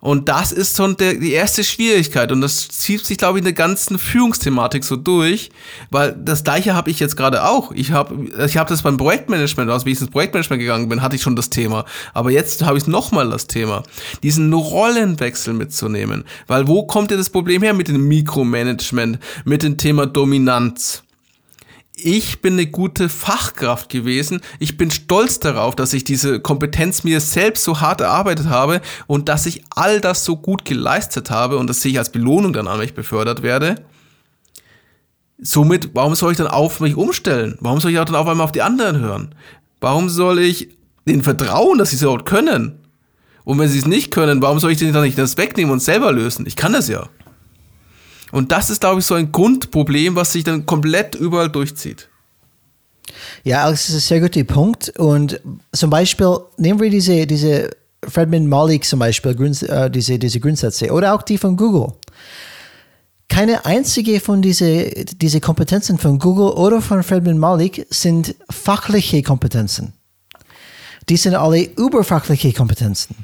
[SPEAKER 2] Und das ist schon der, die erste Schwierigkeit und das zieht sich, glaube ich, in der ganzen Führungsthematik so durch, weil das gleiche habe ich jetzt gerade auch. Ich habe ich hab das beim Projektmanagement, also wie ich ins Projektmanagement gegangen bin, hatte ich schon das Thema. Aber jetzt habe ich nochmal das Thema, diesen Rollenwechsel mitzunehmen. Weil wo kommt denn das Problem her mit dem Mikromanagement, mit dem Thema Dominanz? Ich bin eine gute Fachkraft gewesen. Ich bin stolz darauf, dass ich diese Kompetenz mir selbst so hart erarbeitet habe und dass ich all das so gut geleistet habe und dass ich als Belohnung dann an mich befördert werde. Somit, warum soll ich dann auf mich umstellen? Warum soll ich auch dann auf einmal auf die anderen hören? Warum soll ich denen vertrauen, dass sie es überhaupt können? Und wenn sie es nicht können, warum soll ich denen dann nicht das wegnehmen und selber lösen? Ich kann das ja. Und das ist, glaube ich, so ein Grundproblem, was sich dann komplett überall durchzieht.
[SPEAKER 1] Ja, Alex, das ist ein sehr guter Punkt. Und zum Beispiel, nehmen wir diese, diese Fredman Malik zum Beispiel, äh, diese, diese Grundsätze, oder auch die von Google. Keine einzige von diesen diese Kompetenzen von Google oder von Fredman Malik sind fachliche Kompetenzen. Die sind alle überfachliche Kompetenzen.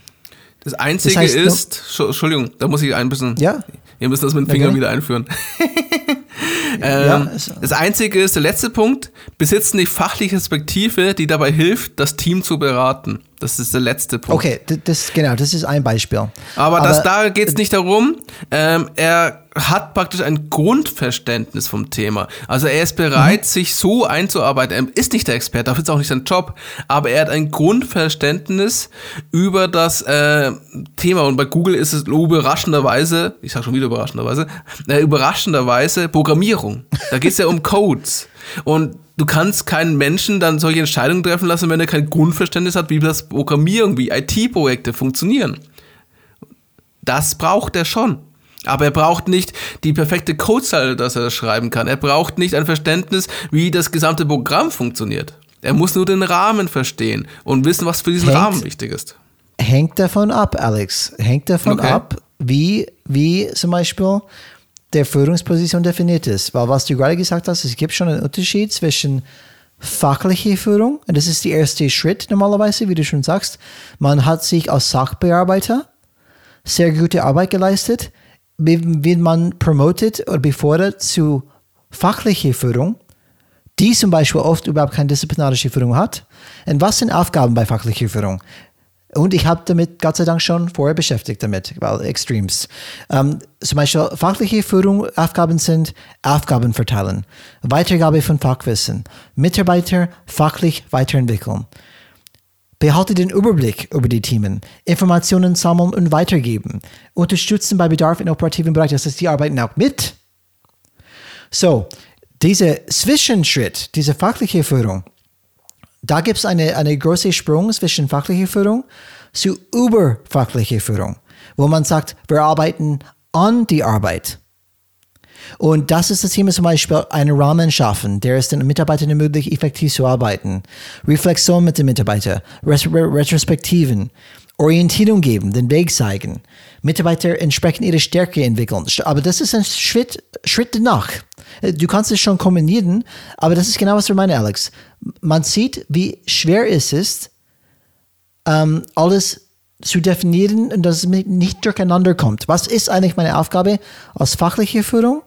[SPEAKER 2] Das Einzige das heißt, ist, Entschuldigung, da muss ich ein bisschen.
[SPEAKER 1] Ja.
[SPEAKER 2] Wir müssen das mit dem Finger okay. wieder einführen. ähm, ja, das Einzige ist, der letzte Punkt, besitzen die fachliche Perspektive, die dabei hilft, das Team zu beraten. Das ist der letzte Punkt.
[SPEAKER 1] Okay, das, genau, das ist ein Beispiel.
[SPEAKER 2] Aber, Aber das, da geht es nicht darum, ähm, er hat praktisch ein Grundverständnis vom Thema. Also er ist bereit, mhm. sich so einzuarbeiten. Er ist nicht der Experte, dafür ist auch nicht sein Job, aber er hat ein Grundverständnis über das äh, Thema. Und bei Google ist es überraschenderweise, ich sage schon wieder überraschenderweise, äh, überraschenderweise Programmierung. Da geht es ja um Codes. Und du kannst keinen Menschen dann solche Entscheidungen treffen lassen, wenn er kein Grundverständnis hat, wie das Programmieren, wie IT-Projekte funktionieren. Das braucht er schon. Aber er braucht nicht die perfekte Codezeile, dass er das schreiben kann. Er braucht nicht ein Verständnis, wie das gesamte Programm funktioniert. Er muss nur den Rahmen verstehen und wissen, was für diesen hängt, Rahmen wichtig ist.
[SPEAKER 1] Hängt davon ab, Alex. Hängt davon okay. ab, wie, wie zum Beispiel der Führungsposition definiert ist. Weil was du gerade gesagt hast, es gibt schon einen Unterschied zwischen fachliche Führung, und das ist der erste Schritt normalerweise, wie du schon sagst. Man hat sich als Sachbearbeiter sehr gute Arbeit geleistet wird man promoted oder befördert zu fachlicher Führung, die zum Beispiel oft überhaupt keine disziplinarische Führung hat. Und was sind Aufgaben bei fachlicher Führung? Und ich habe damit Gott sei Dank schon vorher beschäftigt damit, weil Extremes. Ähm, zum Beispiel fachliche Führung, Aufgaben sind Aufgaben verteilen, Weitergabe von Fachwissen, Mitarbeiter fachlich weiterentwickeln, Behalte den Überblick über die Themen, Informationen sammeln und weitergeben, unterstützen bei Bedarf in operativen Bereich. Das heißt, die arbeiten auch mit. So, dieser Zwischenschritt, diese fachliche Führung, da gibt es eine, eine große Sprung zwischen fachlicher Führung zu überfachlicher Führung, wo man sagt, wir arbeiten an die Arbeit. Und das ist das Thema zum Beispiel, einen Rahmen schaffen, der es den Mitarbeitern ermöglicht, effektiv zu arbeiten. Reflexion mit den Mitarbeitern, Retrospektiven, Orientierung geben, den Weg zeigen, Mitarbeiter entsprechend ihre Stärke entwickeln. Aber das ist ein Schritt, Schritt danach. Du kannst es schon kombinieren, aber das ist genau, was du meinst, Alex. Man sieht, wie schwer es ist, ähm, alles zu definieren und dass es nicht durcheinander kommt. Was ist eigentlich meine Aufgabe als fachliche Führung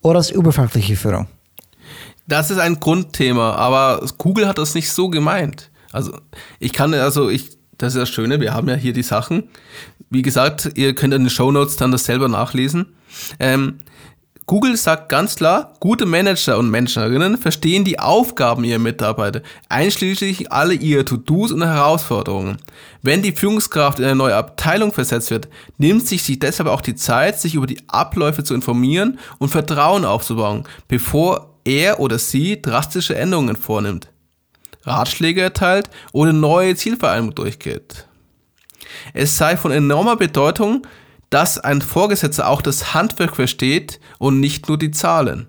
[SPEAKER 1] oder als überfachliche Führung?
[SPEAKER 2] Das ist ein Grundthema, aber Google hat das nicht so gemeint. Also ich kann, also ich, das ist das Schöne, wir haben ja hier die Sachen. Wie gesagt, ihr könnt in den Show Notes dann das selber nachlesen. Ähm, Google sagt ganz klar, gute Manager und Managerinnen verstehen die Aufgaben ihrer Mitarbeiter, einschließlich alle ihre To-Dos und Herausforderungen. Wenn die Führungskraft in eine neue Abteilung versetzt wird, nimmt sich deshalb auch die Zeit, sich über die Abläufe zu informieren und Vertrauen aufzubauen, bevor er oder sie drastische Änderungen vornimmt, Ratschläge erteilt oder neue Zielvereinbarungen durchgeht. Es sei von enormer Bedeutung, dass ein Vorgesetzter auch das Handwerk versteht und nicht nur die Zahlen.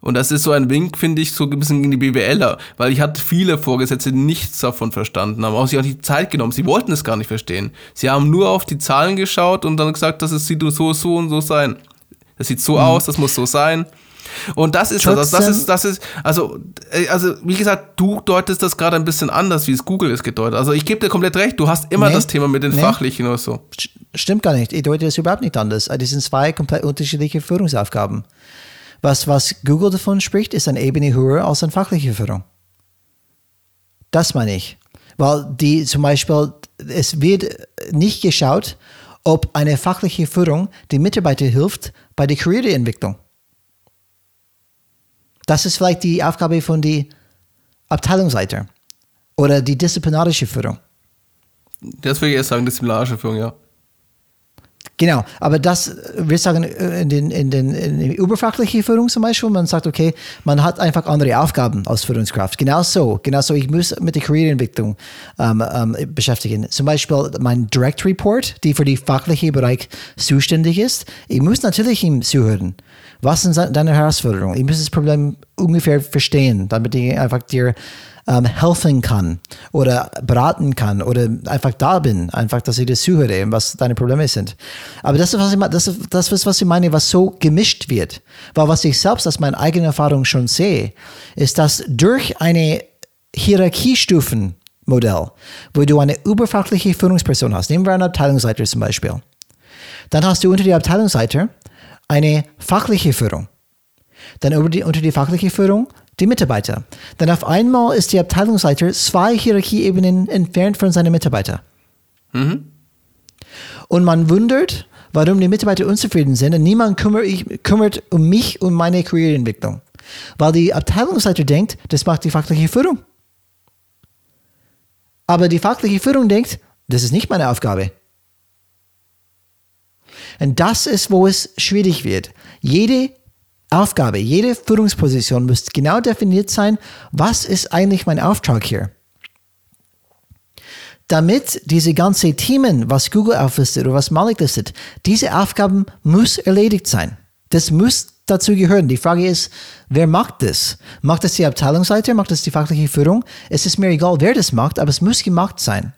[SPEAKER 2] Und das ist so ein Wink, finde ich, so ein bisschen gegen die BWLer, weil ich hatte viele Vorgesetzte, die nichts davon verstanden haben, auch sich auch die Zeit genommen. Sie wollten es gar nicht verstehen. Sie haben nur auf die Zahlen geschaut und dann gesagt, das sieht so, so und so sein. Das sieht so mhm. aus, das muss so sein. Und das ist das, also das ist, das ist, also, äh, also, wie gesagt, du deutest das gerade ein bisschen anders, wie es Google es gedeutet. Also, ich gebe dir komplett recht, du hast immer nee, das Thema mit den nee. Fachlichen oder so.
[SPEAKER 1] Stimmt gar nicht. Ich deute das überhaupt nicht anders. Das sind zwei komplett unterschiedliche Führungsaufgaben. Was, was Google davon spricht, ist eine Ebene höher als eine fachliche Führung. Das meine ich. Weil die zum Beispiel, es wird nicht geschaut, ob eine fachliche Führung den Mitarbeiter hilft bei der Karriereentwicklung. Das ist vielleicht die Aufgabe von der Abteilungsleiter oder die disziplinarische Führung.
[SPEAKER 2] Das würde ich erst sagen, disziplinarische Führung, ja.
[SPEAKER 1] Genau, aber das, wir sagen in den, in den in der überfachlichen Führung zum Beispiel, man sagt, okay, man hat einfach andere Aufgaben als Führungskraft. Genau so, genau so. Ich muss mit der Karriereentwicklung ähm, ähm, beschäftigen. Zum Beispiel mein Direct Report, die für den fachlichen Bereich zuständig ist. Ich muss natürlich ihm zuhören. Was sind deine Herausforderungen? Ich muss das Problem ungefähr verstehen, damit ich einfach dir ähm, helfen kann oder beraten kann oder einfach da bin, einfach, dass ich dir zuhöre, was deine Probleme sind. Aber das ist, was ich, das ist, das ist, was ich meine, was so gemischt wird. Weil was ich selbst aus meiner eigenen Erfahrung schon sehe, ist, dass durch eine Hierarchiestufenmodell, wo du eine überfachliche Führungsperson hast, nehmen wir einen Abteilungsleiter zum Beispiel, dann hast du unter die Abteilungsleiter eine fachliche Führung. Dann über die, unter die fachliche Führung die Mitarbeiter. Dann auf einmal ist der Abteilungsleiter zwei Hierarchieebenen entfernt von seinen Mitarbeitern. Mhm. Und man wundert, warum die Mitarbeiter unzufrieden sind und niemand kümmert, kümmert um mich und meine Karriereentwicklung. Weil die Abteilungsleiter denkt, das macht die fachliche Führung. Aber die fachliche Führung denkt, das ist nicht meine Aufgabe. Und das ist, wo es schwierig wird. Jede Aufgabe, jede Führungsposition muss genau definiert sein, was ist eigentlich mein Auftrag hier. Damit diese ganzen Themen, was Google auflistet oder was Malik listet, diese Aufgaben muss erledigt sein. Das muss dazu gehören. Die Frage ist, wer macht das? Macht das die Abteilungsleiter? Macht das die fachliche Führung? Es ist mir egal, wer das macht, aber es muss gemacht sein.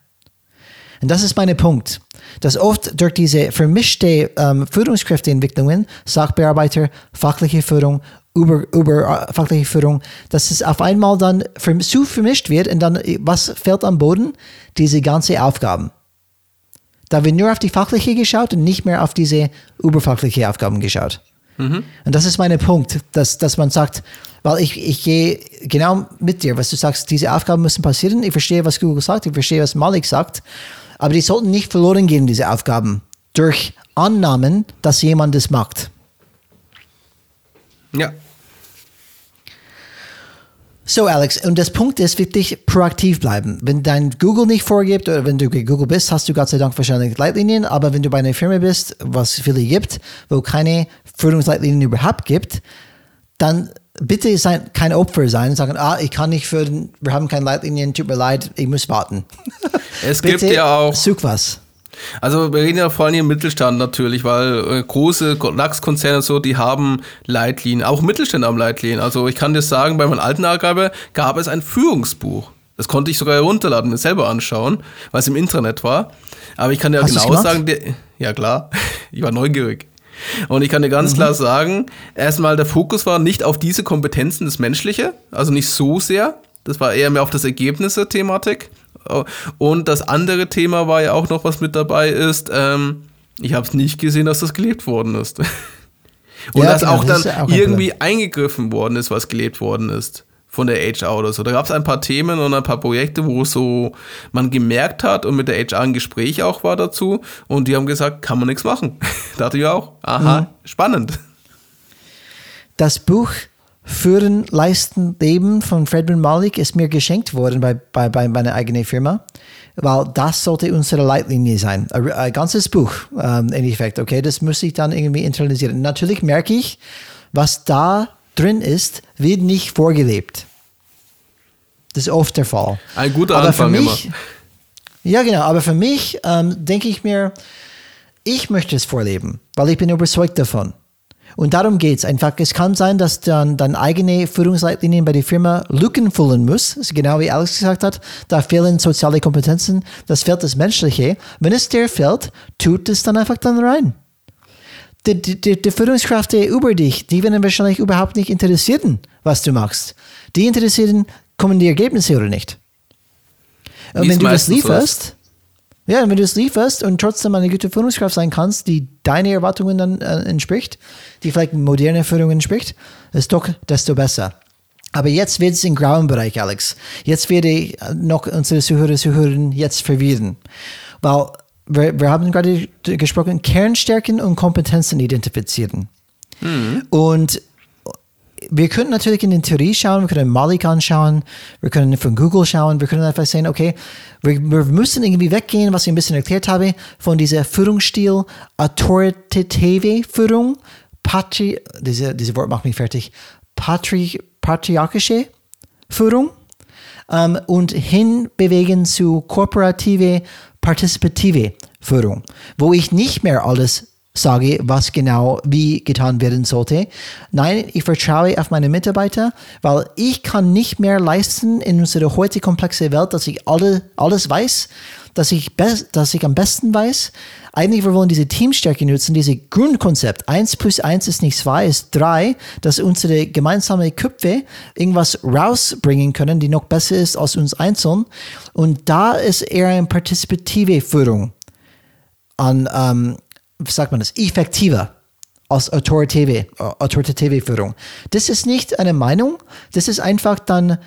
[SPEAKER 1] Und das ist mein Punkt dass oft durch diese vermischte ähm, Führungskräfteentwicklungen, Sachbearbeiter, fachliche Führung, über, über äh, fachliche Führung, dass es auf einmal dann zu vermischt wird und dann, was fällt am Boden? Diese ganzen Aufgaben. Da wird nur auf die fachliche geschaut und nicht mehr auf diese überfachliche Aufgaben geschaut. Mhm. Und das ist mein Punkt, dass, dass man sagt, weil ich, ich gehe genau mit dir, was du sagst, diese Aufgaben müssen passieren. Ich verstehe, was Google sagt, ich verstehe, was Malik sagt. Aber die sollten nicht verloren gehen, diese Aufgaben, durch Annahmen, dass jemand das macht.
[SPEAKER 2] Ja.
[SPEAKER 1] So, Alex, und das Punkt ist wirklich proaktiv bleiben. Wenn dein Google nicht vorgibt oder wenn du bei Google bist, hast du Gott sei Dank wahrscheinlich Leitlinien, aber wenn du bei einer Firma bist, was viele gibt, wo keine Führungsleitlinien überhaupt gibt, dann bitte sein, kein Opfer sein und sagen, ah, ich kann nicht führen, wir haben keine Leitlinien, tut mir leid, ich muss warten.
[SPEAKER 2] Es gibt ja auch.
[SPEAKER 1] Such was.
[SPEAKER 2] Also wir reden ja vor allem im Mittelstand natürlich, weil äh, große DAX-Konzerne so, die haben Leitlinien, auch Mittelständler haben Leitlinien. Also ich kann dir sagen, bei meinem alten Arbeitgeber gab es ein Führungsbuch. Das konnte ich sogar herunterladen, mir selber anschauen, weil es im Internet war. Aber ich kann dir Hast genau sagen, der, ja klar, ich war neugierig. Und ich kann dir ganz mhm. klar sagen, erstmal der Fokus war nicht auf diese Kompetenzen, das Menschliche, also nicht so sehr. Das war eher mehr auf das Ergebnis der Thematik. Und das andere Thema war ja auch noch, was mit dabei ist. Ähm, ich habe es nicht gesehen, dass das gelebt worden ist. Und ja, dass genau, auch dann ja auch irgendwie eingegriffen worden ist, was gelebt worden ist von der HR oder so. Da gab es ein paar Themen und ein paar Projekte, wo so man gemerkt hat und mit der HR ein Gespräch auch war dazu und die haben gesagt, kann man nichts machen. da dachte ich auch, aha, mhm. spannend.
[SPEAKER 1] Das Buch Führen, Leisten, Leben von Fredman Malik ist mir geschenkt worden bei, bei, bei meiner eigenen Firma, weil das sollte unsere Leitlinie sein. Ein, ein ganzes Buch ähm, im Endeffekt, okay, das muss ich dann irgendwie internalisieren. Natürlich merke ich, was da drin ist, wird nicht vorgelebt. Das ist oft der Fall.
[SPEAKER 2] Ein guter
[SPEAKER 1] aber
[SPEAKER 2] Anfang
[SPEAKER 1] für mich,
[SPEAKER 2] immer.
[SPEAKER 1] Ja, genau. Aber für mich ähm, denke ich mir, ich möchte es vorleben, weil ich bin überzeugt davon. Und darum geht es einfach. Es kann sein, dass dann, dann eigene Führungsleitlinien bei der Firma Lücken füllen muss. Genau wie Alex gesagt hat, da fehlen soziale Kompetenzen. Das fehlt das Menschliche. Wenn es dir fehlt, tut es dann einfach dann rein. Die, die, die, Führungskräfte über dich, die werden wahrscheinlich überhaupt nicht interessieren, was du machst. Die interessieren, kommen die Ergebnisse oder nicht. Und
[SPEAKER 2] Wie
[SPEAKER 1] wenn du das lieferst, ja, wenn du es lieferst und trotzdem eine gute Führungskraft sein kannst, die deine Erwartungen dann äh, entspricht, die vielleicht moderne Führung entspricht, ist doch desto besser. Aber jetzt wird es im grauen Bereich, Alex. Jetzt werde ich äh, noch unsere Zuhörer Zuhörerinnen jetzt verwirren. Weil wir, wir haben gerade gesprochen, Kernstärken und Kompetenzen identifizieren. Und wir können natürlich in die Theorie schauen, wir können Malik anschauen, wir können von Google schauen, wir können einfach sehen, okay, wir, wir müssen irgendwie weggehen, was ich ein bisschen erklärt habe, von dieser Führungsstil, autoritative Führung, Patri, diese, dieses Wort macht mich fertig, Patri, patriarchische Führung ähm, und hinbewegen zu kooperative, partizipative Führung, wo ich nicht mehr alles sage, was genau wie getan werden sollte. Nein, ich vertraue auf meine Mitarbeiter, weil ich kann nicht mehr leisten in unserer heute komplexen Welt, dass ich alle, alles weiß, dass ich, dass ich am besten weiß. Eigentlich, wir wollen diese Teamstärke nutzen, dieses Grundkonzept. Eins plus eins ist nicht zwei, ist drei, dass unsere gemeinsame Köpfe irgendwas rausbringen können, die noch besser ist als uns einzeln. Und da ist eher eine partizipative Führung an, ähm, wie sagt man das, effektiver als autoritative, äh, autoritative Führung. Das ist nicht eine Meinung, das ist einfach dann,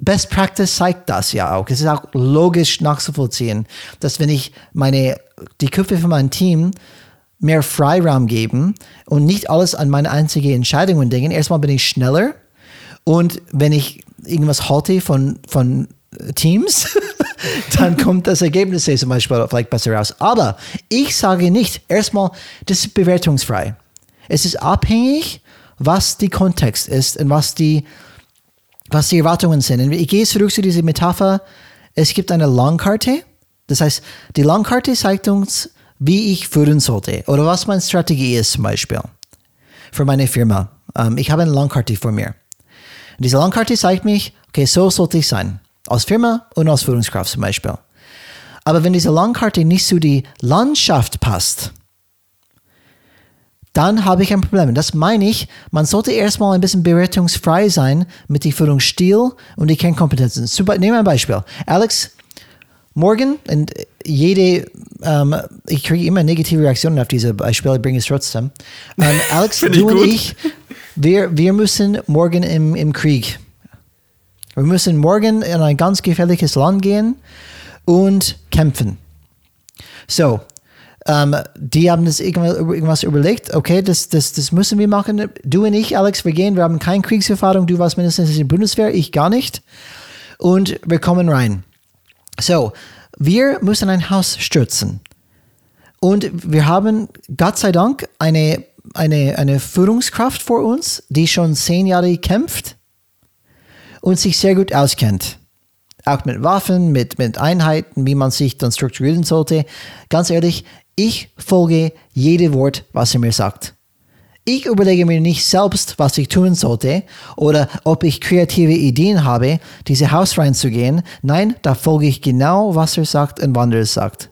[SPEAKER 1] Best Practice zeigt das ja auch. Es ist auch logisch nachzuvollziehen, dass wenn ich meine, die Köpfe von meinem Team mehr Freiraum geben und nicht alles an meine einzige Entscheidungen denken, erstmal bin ich schneller und wenn ich irgendwas halte von, von Teams, dann kommt das Ergebnis zum Beispiel vielleicht besser raus. Aber ich sage nicht, erstmal, das ist bewertungsfrei. Es ist abhängig, was die Kontext ist und was die, was die Erwartungen sind. Und ich gehe zurück zu dieser Metapher. Es gibt eine Langkarte. Das heißt, die Langkarte zeigt uns, wie ich führen sollte oder was meine Strategie ist zum Beispiel für meine Firma. Ähm, ich habe eine Langkarte vor mir. Und diese Langkarte zeigt mich, okay, so sollte ich sein. Als Firma und als Führungskraft zum Beispiel. Aber wenn diese Landkarte nicht zu die Landschaft passt, dann habe ich ein Problem. Das meine ich, man sollte erstmal ein bisschen bewertungsfrei sein mit dem Führungsstil und die Kernkompetenzen. Super, nehmen wir ein Beispiel. Alex, morgen, und jede, ähm, ich kriege immer negative Reaktionen auf diese Beispiele, ich bringe es trotzdem. Ähm, Alex, du und ich, wir, wir müssen morgen im, im Krieg wir müssen morgen in ein ganz gefährliches Land gehen und kämpfen. So, ähm, die haben das irgendwas, überlegt, okay, das, das, das müssen wir machen. Du und ich, Alex, wir gehen, wir haben keine Kriegserfahrung, du warst mindestens in der Bundeswehr, ich gar nicht. Und wir kommen rein. So, wir müssen ein Haus stürzen. Und wir haben, Gott sei Dank, eine, eine, eine Führungskraft vor uns, die schon zehn Jahre kämpft und sich sehr gut auskennt. Auch mit Waffen, mit, mit Einheiten, wie man sich dann strukturieren sollte. Ganz ehrlich, ich folge jedem Wort, was er mir sagt. Ich überlege mir nicht selbst, was ich tun sollte oder ob ich kreative Ideen habe, diese Haus reinzugehen. Nein, da folge ich genau, was er sagt und wann er es sagt.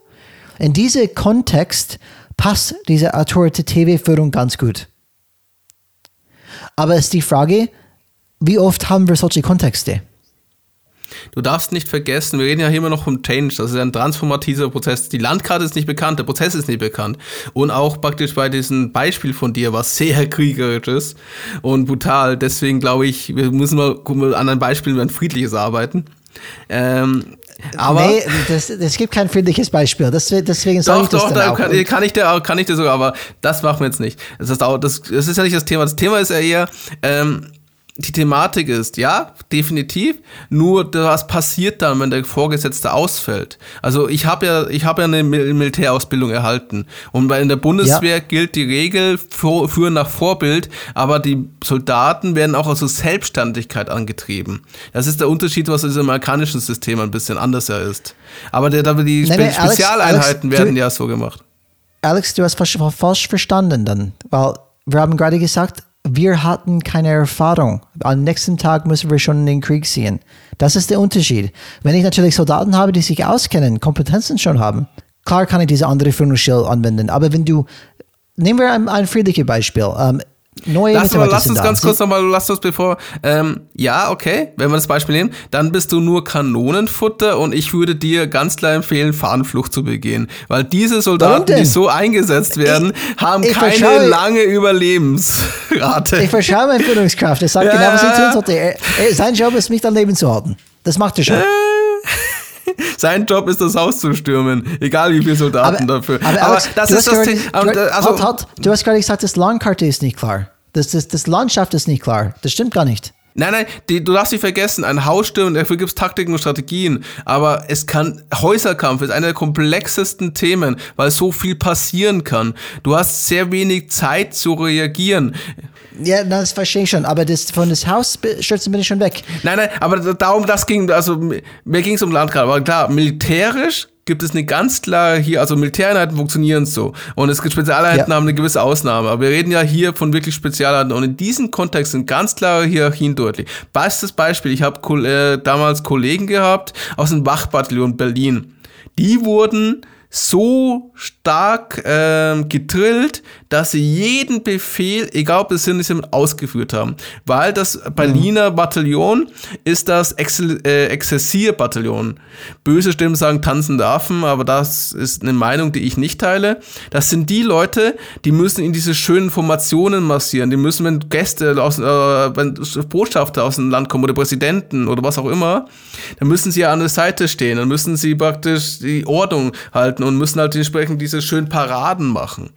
[SPEAKER 1] In diesem Kontext passt diese autoritative Führung ganz gut. Aber es ist die Frage, wie oft haben wir solche Kontexte?
[SPEAKER 2] Du darfst nicht vergessen, wir reden ja hier immer noch vom Change, das ist ein transformativer Prozess. Die Landkarte ist nicht bekannt, der Prozess ist nicht bekannt. Und auch praktisch bei diesem Beispiel von dir, was sehr kriegerisch ist und brutal. Deswegen glaube ich, wir müssen mal an einem Beispiel ein friedliches arbeiten. Ähm, aber
[SPEAKER 1] nee, das, es gibt kein friedliches Beispiel. Das, deswegen sage ich das
[SPEAKER 2] doch,
[SPEAKER 1] dann
[SPEAKER 2] da
[SPEAKER 1] auch.
[SPEAKER 2] kann, kann ich dir, kann ich dir sogar, aber das machen wir jetzt nicht. Das ist, auch, das, das ist ja nicht das Thema. Das Thema ist ja eher, ähm, die Thematik ist, ja, definitiv. Nur was passiert dann, wenn der Vorgesetzte ausfällt? Also ich habe ja, ich habe ja eine Mil Militärausbildung erhalten und in der Bundeswehr ja. gilt die Regel für, führen nach Vorbild, aber die Soldaten werden auch aus so Selbstständigkeit angetrieben. Das ist der Unterschied, was in diesem amerikanischen System ein bisschen anders ist. Aber der, die
[SPEAKER 1] nein, nein,
[SPEAKER 2] Spezialeinheiten
[SPEAKER 1] Alex,
[SPEAKER 2] werden
[SPEAKER 1] du,
[SPEAKER 2] ja so gemacht.
[SPEAKER 1] Alex, du hast falsch verstanden dann, weil wir haben gerade gesagt, wir hatten keine Erfahrung. Am nächsten Tag müssen wir schon in den Krieg ziehen. Das ist der Unterschied. Wenn ich natürlich Soldaten habe, die sich auskennen, Kompetenzen schon haben, klar kann ich diese andere Führungsstil anwenden. Aber wenn du, nehmen wir ein, ein friedliches Beispiel. Ähm, neue
[SPEAKER 2] lass, mal, lass uns ganz kurz nochmal, lass uns bevor, ähm, ja, okay, wenn wir das Beispiel nehmen, dann bist du nur Kanonenfutter und ich würde dir ganz klar empfehlen, Fahnenflucht zu begehen. Weil diese Soldaten, die so eingesetzt werden, ich, haben ich keine lange Überlebensrate.
[SPEAKER 1] Ich verschaue meine Führungskraft. Er sagt ja. genau, was ich tun sollte. sein Job ist, mich dann Leben zu halten. Das macht er schon. Äh.
[SPEAKER 2] Sein Job ist, das Haus zu stürmen, egal wie viele Soldaten
[SPEAKER 1] aber,
[SPEAKER 2] dafür.
[SPEAKER 1] Aber, Alex, das ist das du, also, halt, halt, du hast gerade gesagt, das Landkarte ist nicht klar. Das, das, das Landschaft ist nicht klar. Das stimmt gar nicht.
[SPEAKER 2] Nein, nein, die, du darfst nicht vergessen, ein Haus stürmen, dafür gibt es Taktiken und Strategien. Aber es kann, Häuserkampf ist einer der komplexesten Themen, weil so viel passieren kann. Du hast sehr wenig Zeit zu reagieren.
[SPEAKER 1] Ja, das verstehe ich schon, aber das, von das Haus stürzen bin ich schon weg.
[SPEAKER 2] Nein, nein, aber darum, das ging, also mir ging es um Landkarte, aber klar, militärisch gibt es eine ganz klare hier, also Militäreinheiten funktionieren so und es gibt Spezialeinheiten ja. haben eine gewisse Ausnahme, aber wir reden ja hier von wirklich Spezialeinheiten und in diesem Kontext sind ganz klare Hierarchien deutlich. Bestes Beispiel, ich habe äh, damals Kollegen gehabt aus dem Wachbataillon Berlin. Die wurden so stark ähm, gedrillt, dass sie jeden Befehl, egal ob es sind, ausgeführt haben. Weil das Berliner mhm. Bataillon ist das Excel, äh, Exzessierbataillon. Böse Stimmen sagen tanzende Affen, aber das ist eine Meinung, die ich nicht teile. Das sind die Leute, die müssen in diese schönen Formationen massieren. Die müssen, wenn Gäste aus, äh, wenn Botschafter aus dem Land kommen oder Präsidenten oder was auch immer, dann müssen sie ja an der Seite stehen. Dann müssen sie praktisch die Ordnung halten und müssen halt entsprechend diese schönen Paraden machen.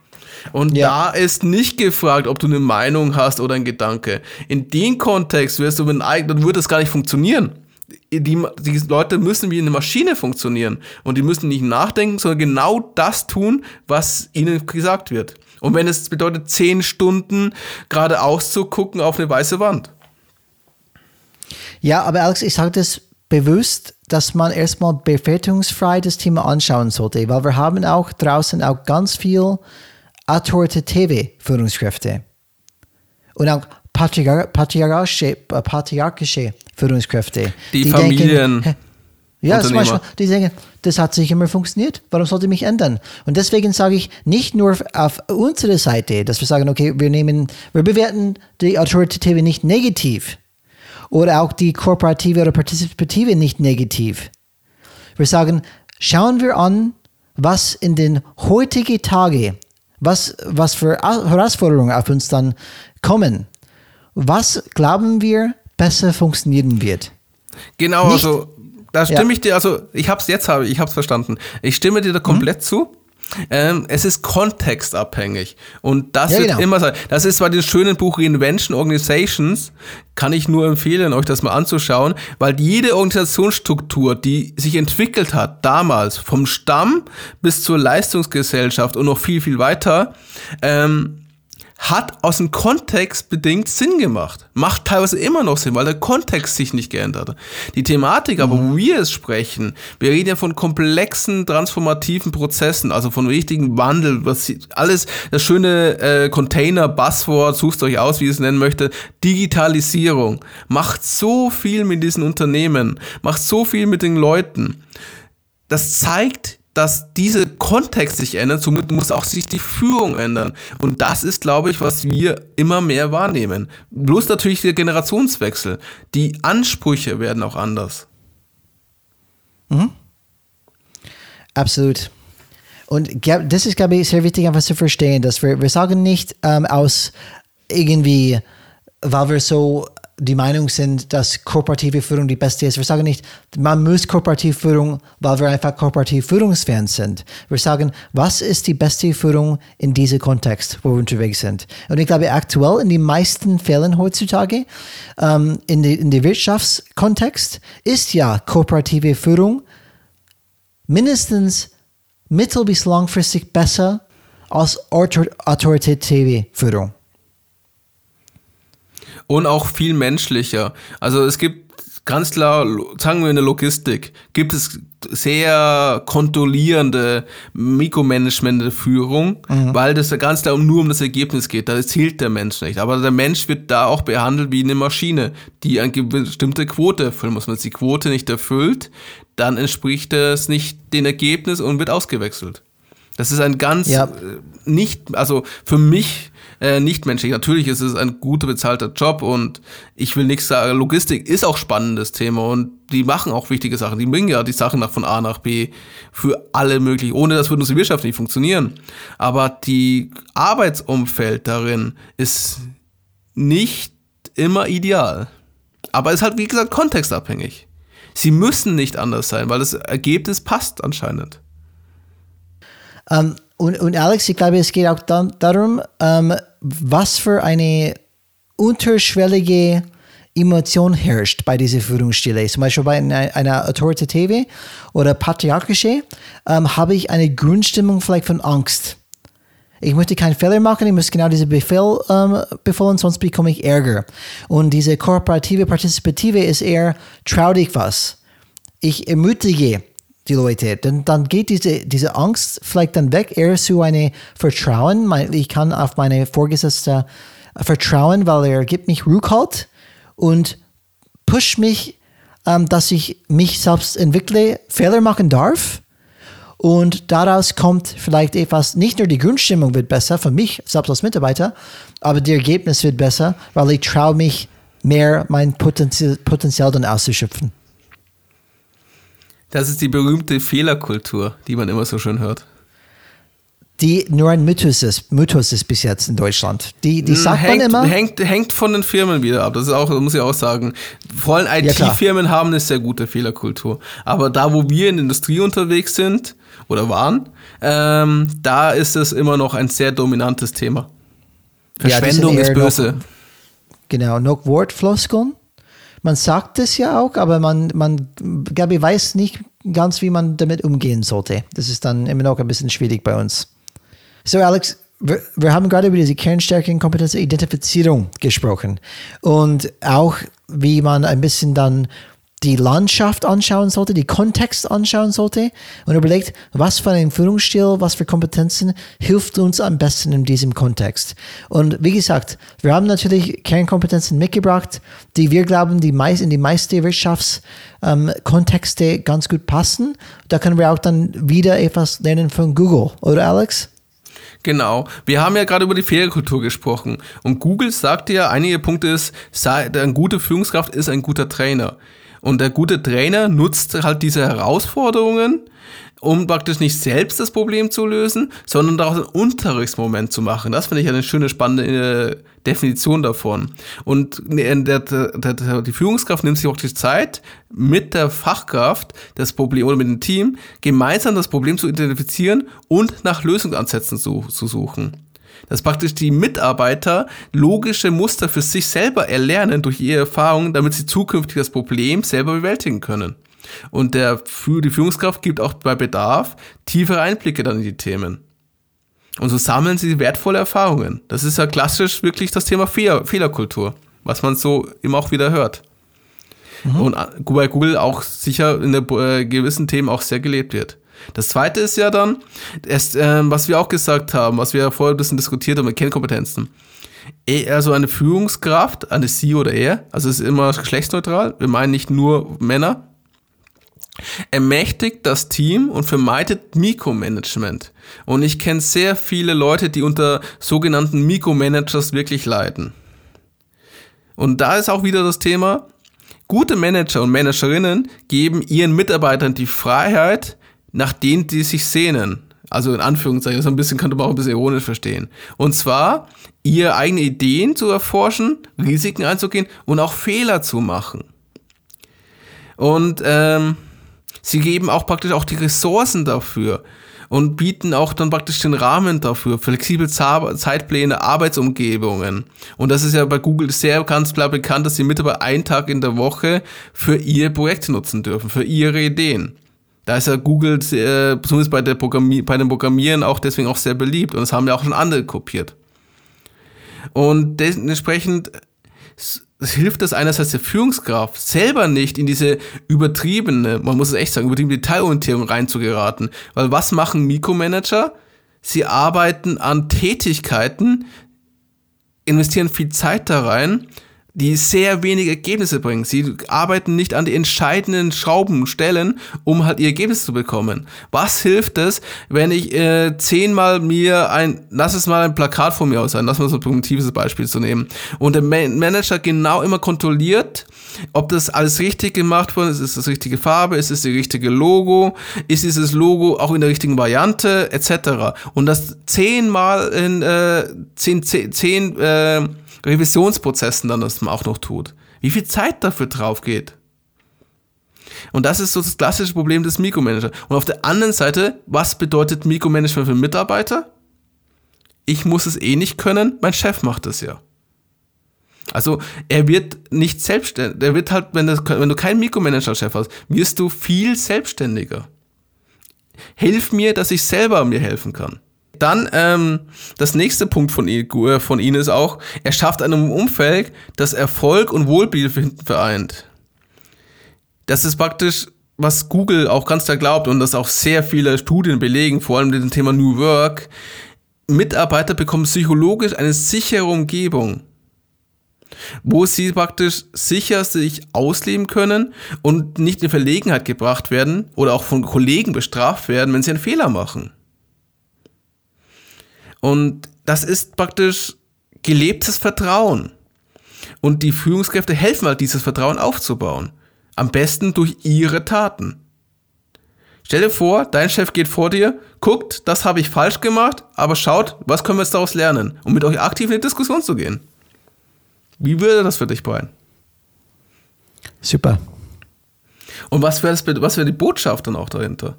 [SPEAKER 2] Und ja. da ist nicht gefragt, ob du eine Meinung hast oder ein Gedanke. In dem Kontext wirst du mit einem dann würde es gar nicht funktionieren. Die, die Leute müssen wie eine Maschine funktionieren und die müssen nicht nachdenken, sondern genau das tun, was ihnen gesagt wird. Und wenn es bedeutet, zehn Stunden geradeaus zu gucken auf eine weiße Wand.
[SPEAKER 1] Ja, aber Alex, ich sage das bewusst, dass man erstmal bewertungsfrei das Thema anschauen sollte, weil wir haben auch draußen auch ganz viel autoritative Führungskräfte und auch patriar patriarchische, äh, patriarchische Führungskräfte.
[SPEAKER 2] Die, die Familien. Denken,
[SPEAKER 1] ja, zum Beispiel, die sagen, das hat sich immer funktioniert, warum sollte ich mich ändern? Und deswegen sage ich nicht nur auf unserer Seite, dass wir sagen, okay, wir nehmen, wir bewerten die Autoritative nicht negativ, oder auch die kooperative oder partizipative nicht negativ. Wir sagen, schauen wir an, was in den heutigen Tagen, was, was für Herausforderungen auf uns dann kommen. Was glauben wir besser funktionieren wird?
[SPEAKER 2] Genau, nicht, also da stimme ja. ich dir, also ich habe es jetzt, habe ich habe es verstanden. Ich stimme dir da komplett mhm. zu. Ähm, es ist kontextabhängig. Und das ja, wird genau. immer sein. Das ist bei dem schönen Buch Reinvention Organizations, kann ich nur empfehlen, euch das mal anzuschauen, weil jede Organisationsstruktur, die sich entwickelt hat, damals, vom Stamm bis zur Leistungsgesellschaft und noch viel, viel weiter, ähm, hat aus dem Kontext bedingt Sinn gemacht. Macht teilweise immer noch Sinn, weil der Kontext sich nicht geändert hat. Die Thematik, aber wo wir es sprechen, wir reden ja von komplexen transformativen Prozessen, also von richtigen Wandel, was alles, das schöne äh, Container, Buzzword, sucht euch aus, wie ihr es nennen möchtet, Digitalisierung macht so viel mit diesen Unternehmen, macht so viel mit den Leuten. Das zeigt dass diese Kontext sich ändert, somit muss auch sich die Führung ändern. Und das ist, glaube ich, was wir immer mehr wahrnehmen. Bloß natürlich der Generationswechsel. Die Ansprüche werden auch anders.
[SPEAKER 1] Mhm. Absolut. Und das ist, glaube ich, sehr wichtig, einfach zu verstehen, dass wir, wir sagen nicht ähm, aus irgendwie, weil wir so die Meinung sind, dass kooperative Führung die beste ist. Wir sagen nicht, man muss kooperative Führung, weil wir einfach kooperative Führungsfans sind. Wir sagen, was ist die beste Führung in diesem Kontext, wo wir unterwegs sind? Und ich glaube, aktuell in den meisten Fällen heutzutage, ähm, in der in Wirtschaftskontext, ist ja kooperative Führung mindestens mittel- bis langfristig besser als autoritative Führung
[SPEAKER 2] und auch viel menschlicher. Also es gibt ganz klar, sagen wir in der Logistik, gibt es sehr kontrollierende Mikromanagement der Führung, mhm. weil das ganz klar nur um das Ergebnis geht. Da zählt der Mensch nicht. Aber der Mensch wird da auch behandelt wie eine Maschine, die eine bestimmte Quote erfüllen muss. Wenn es die Quote nicht erfüllt, dann entspricht es nicht dem Ergebnis und wird ausgewechselt. Das ist ein ganz ja. Äh, nicht, also für mich äh, nicht menschlich. Natürlich ist es ein guter bezahlter Job und ich will nichts sagen, Logistik ist auch spannendes Thema und die machen auch wichtige Sachen. Die bringen ja die Sachen nach von A nach B für alle möglich. Ohne das würde unsere Wirtschaft nicht funktionieren. Aber die Arbeitsumfeld darin ist nicht immer ideal. Aber ist halt, wie gesagt, kontextabhängig. Sie müssen nicht anders sein, weil das Ergebnis passt anscheinend.
[SPEAKER 1] Ähm, und, und Alex, ich glaube, es geht auch dann darum, um, ähm, was für eine unterschwellige Emotion herrscht bei dieser Führungsstile. Zum Beispiel bei einer, einer autoritative oder patriarchische ähm, habe ich eine Grundstimmung vielleicht von Angst. Ich möchte keinen Fehler machen, ich muss genau diesen Befehl ähm, befolgen, sonst bekomme ich Ärger. Und diese kooperative, partizipative ist eher, trau dich was. Ich ermutige die Leute. Dann, dann geht diese, diese Angst vielleicht dann weg, eher zu einem Vertrauen. Ich kann auf meine Vorgesetzte vertrauen, weil er gibt mich Rückhalt und pusht mich, ähm, dass ich mich selbst entwickle, Fehler machen darf. Und daraus kommt vielleicht etwas, nicht nur die Grundstimmung wird besser für mich, selbst als Mitarbeiter, aber das Ergebnis wird besser, weil ich traue mich mehr, mein Potenzial, Potenzial dann auszuschöpfen.
[SPEAKER 2] Das ist die berühmte Fehlerkultur, die man immer so schön hört.
[SPEAKER 1] Die nur ein Mythos ist, Mythos ist bis jetzt in Deutschland. Die, die hm, sagt
[SPEAKER 2] hängt,
[SPEAKER 1] man immer.
[SPEAKER 2] Hängt, hängt von den Firmen wieder ab. Das ist auch, muss ich auch sagen. Vor allem IT-Firmen ja, haben eine sehr gute Fehlerkultur. Aber da, wo wir in der Industrie unterwegs sind oder waren, ähm, da ist es immer noch ein sehr dominantes Thema. Verschwendung ja, ist böse.
[SPEAKER 1] Noch, genau, noch Wortfloskeln man sagt es ja auch, aber man, man, ich, weiß nicht ganz, wie man damit umgehen sollte. Das ist dann immer noch ein bisschen schwierig bei uns. So, Alex, wir, wir haben gerade über diese Kernstärke und Kompetenz Identifizierung gesprochen und auch, wie man ein bisschen dann die Landschaft anschauen sollte, die Kontext anschauen sollte und überlegt, was für ein Führungsstil, was für Kompetenzen hilft uns am besten in diesem Kontext. Und wie gesagt, wir haben natürlich Kernkompetenzen mitgebracht, die wir glauben, die meist, in die meisten Wirtschaftskontexte ähm, ganz gut passen. Da können wir auch dann wieder etwas lernen von Google, oder Alex?
[SPEAKER 2] Genau. Wir haben ja gerade über die Fehlerkultur gesprochen. Und Google sagt ja, einige Punkte ist, eine gute Führungskraft ist ein guter Trainer. Und der gute Trainer nutzt halt diese Herausforderungen, um praktisch nicht selbst das Problem zu lösen, sondern daraus einen Unterrichtsmoment zu machen. Das finde ich eine schöne, spannende äh, Definition davon. Und der, der, der, die Führungskraft nimmt sich auch die Zeit, mit der Fachkraft das Problem oder mit dem Team gemeinsam das Problem zu identifizieren und nach Lösungsansätzen zu, zu suchen dass praktisch die Mitarbeiter logische Muster für sich selber erlernen durch ihre Erfahrungen, damit sie zukünftig das Problem selber bewältigen können. Und der, die Führungskraft gibt auch bei Bedarf tiefere Einblicke dann in die Themen. Und so sammeln sie wertvolle Erfahrungen. Das ist ja klassisch wirklich das Thema Fehler, Fehlerkultur, was man so immer auch wieder hört. Mhm. Und bei Google auch sicher in der, äh, gewissen Themen auch sehr gelebt wird. Das zweite ist ja dann, erst, äh, was wir auch gesagt haben, was wir ja vorher ein bisschen diskutiert haben mit Kernkompetenzen. E, also eine Führungskraft, eine sie oder er, also es ist immer geschlechtsneutral, wir meinen nicht nur Männer, ermächtigt das Team und vermeidet Mikromanagement. Und ich kenne sehr viele Leute, die unter sogenannten Mikromanagers wirklich leiden. Und da ist auch wieder das Thema, gute Manager und Managerinnen geben ihren Mitarbeitern die Freiheit, nach denen die sich sehnen. Also in Anführungszeichen, so ein bisschen könnte man auch ein bisschen ironisch verstehen. Und zwar, ihr eigene Ideen zu erforschen, Risiken einzugehen und auch Fehler zu machen. Und ähm, sie geben auch praktisch auch die Ressourcen dafür und bieten auch dann praktisch den Rahmen dafür, flexible Zeitpläne, Arbeitsumgebungen. Und das ist ja bei Google sehr ganz klar bekannt, dass die Mitarbeiter einen Tag in der Woche für ihr Projekt nutzen dürfen, für ihre Ideen. Da ist ja Google, äh, besonders bei, der Programmier bei den Programmieren auch deswegen auch sehr beliebt und das haben ja auch schon andere kopiert. Und dementsprechend hilft das einerseits der Führungskraft selber nicht in diese übertriebene, man muss es echt sagen, übertriebene Detailorientierung reinzugeraten. Weil was machen Mikromanager? Sie arbeiten an Tätigkeiten, investieren viel Zeit da rein die sehr wenig Ergebnisse bringen. Sie arbeiten nicht an die entscheidenden Schraubenstellen, um halt ihr Ergebnis zu bekommen. Was hilft es, wenn ich äh, zehnmal mir ein, lass es mal ein Plakat von mir aus sein, lass mal so ein primitives Beispiel zu nehmen, und der Manager genau immer kontrolliert, ob das alles richtig gemacht worden ist, ist das richtige Farbe, ist es die richtige Logo, ist dieses Logo auch in der richtigen Variante, etc. Und das zehnmal in äh, zehn, zehn, zehn äh, Revisionsprozessen dann das auch noch tut. Wie viel Zeit dafür drauf geht. Und das ist so das klassische Problem des Mikromanager. Und auf der anderen Seite, was bedeutet Mikromanagement für Mitarbeiter? Ich muss es eh nicht können, mein Chef macht es ja. Also er wird nicht selbstständig, er wird halt, wenn, das, wenn du keinen Mikromanager-Chef hast, wirst du viel selbstständiger. Hilf mir, dass ich selber mir helfen kann. Dann ähm, das nächste Punkt von, äh, von Ihnen ist auch, er schafft einem Umfeld, das Erfolg und Wohlbefinden vereint. Das ist praktisch, was Google auch ganz klar glaubt und das auch sehr viele Studien belegen, vor allem mit dem Thema New Work. Mitarbeiter bekommen psychologisch eine sichere Umgebung, wo sie praktisch sicher sich ausleben können und nicht in Verlegenheit gebracht werden oder auch von Kollegen bestraft werden, wenn sie einen Fehler machen. Und das ist praktisch gelebtes Vertrauen. Und die Führungskräfte helfen halt, dieses Vertrauen aufzubauen. Am besten durch ihre Taten. Stell dir vor, dein Chef geht vor dir, guckt, das habe ich falsch gemacht, aber schaut, was können wir jetzt daraus lernen, um mit euch aktiv in die Diskussion zu gehen. Wie würde das für dich sein?
[SPEAKER 1] Super.
[SPEAKER 2] Und was wäre wär die Botschaft dann auch dahinter?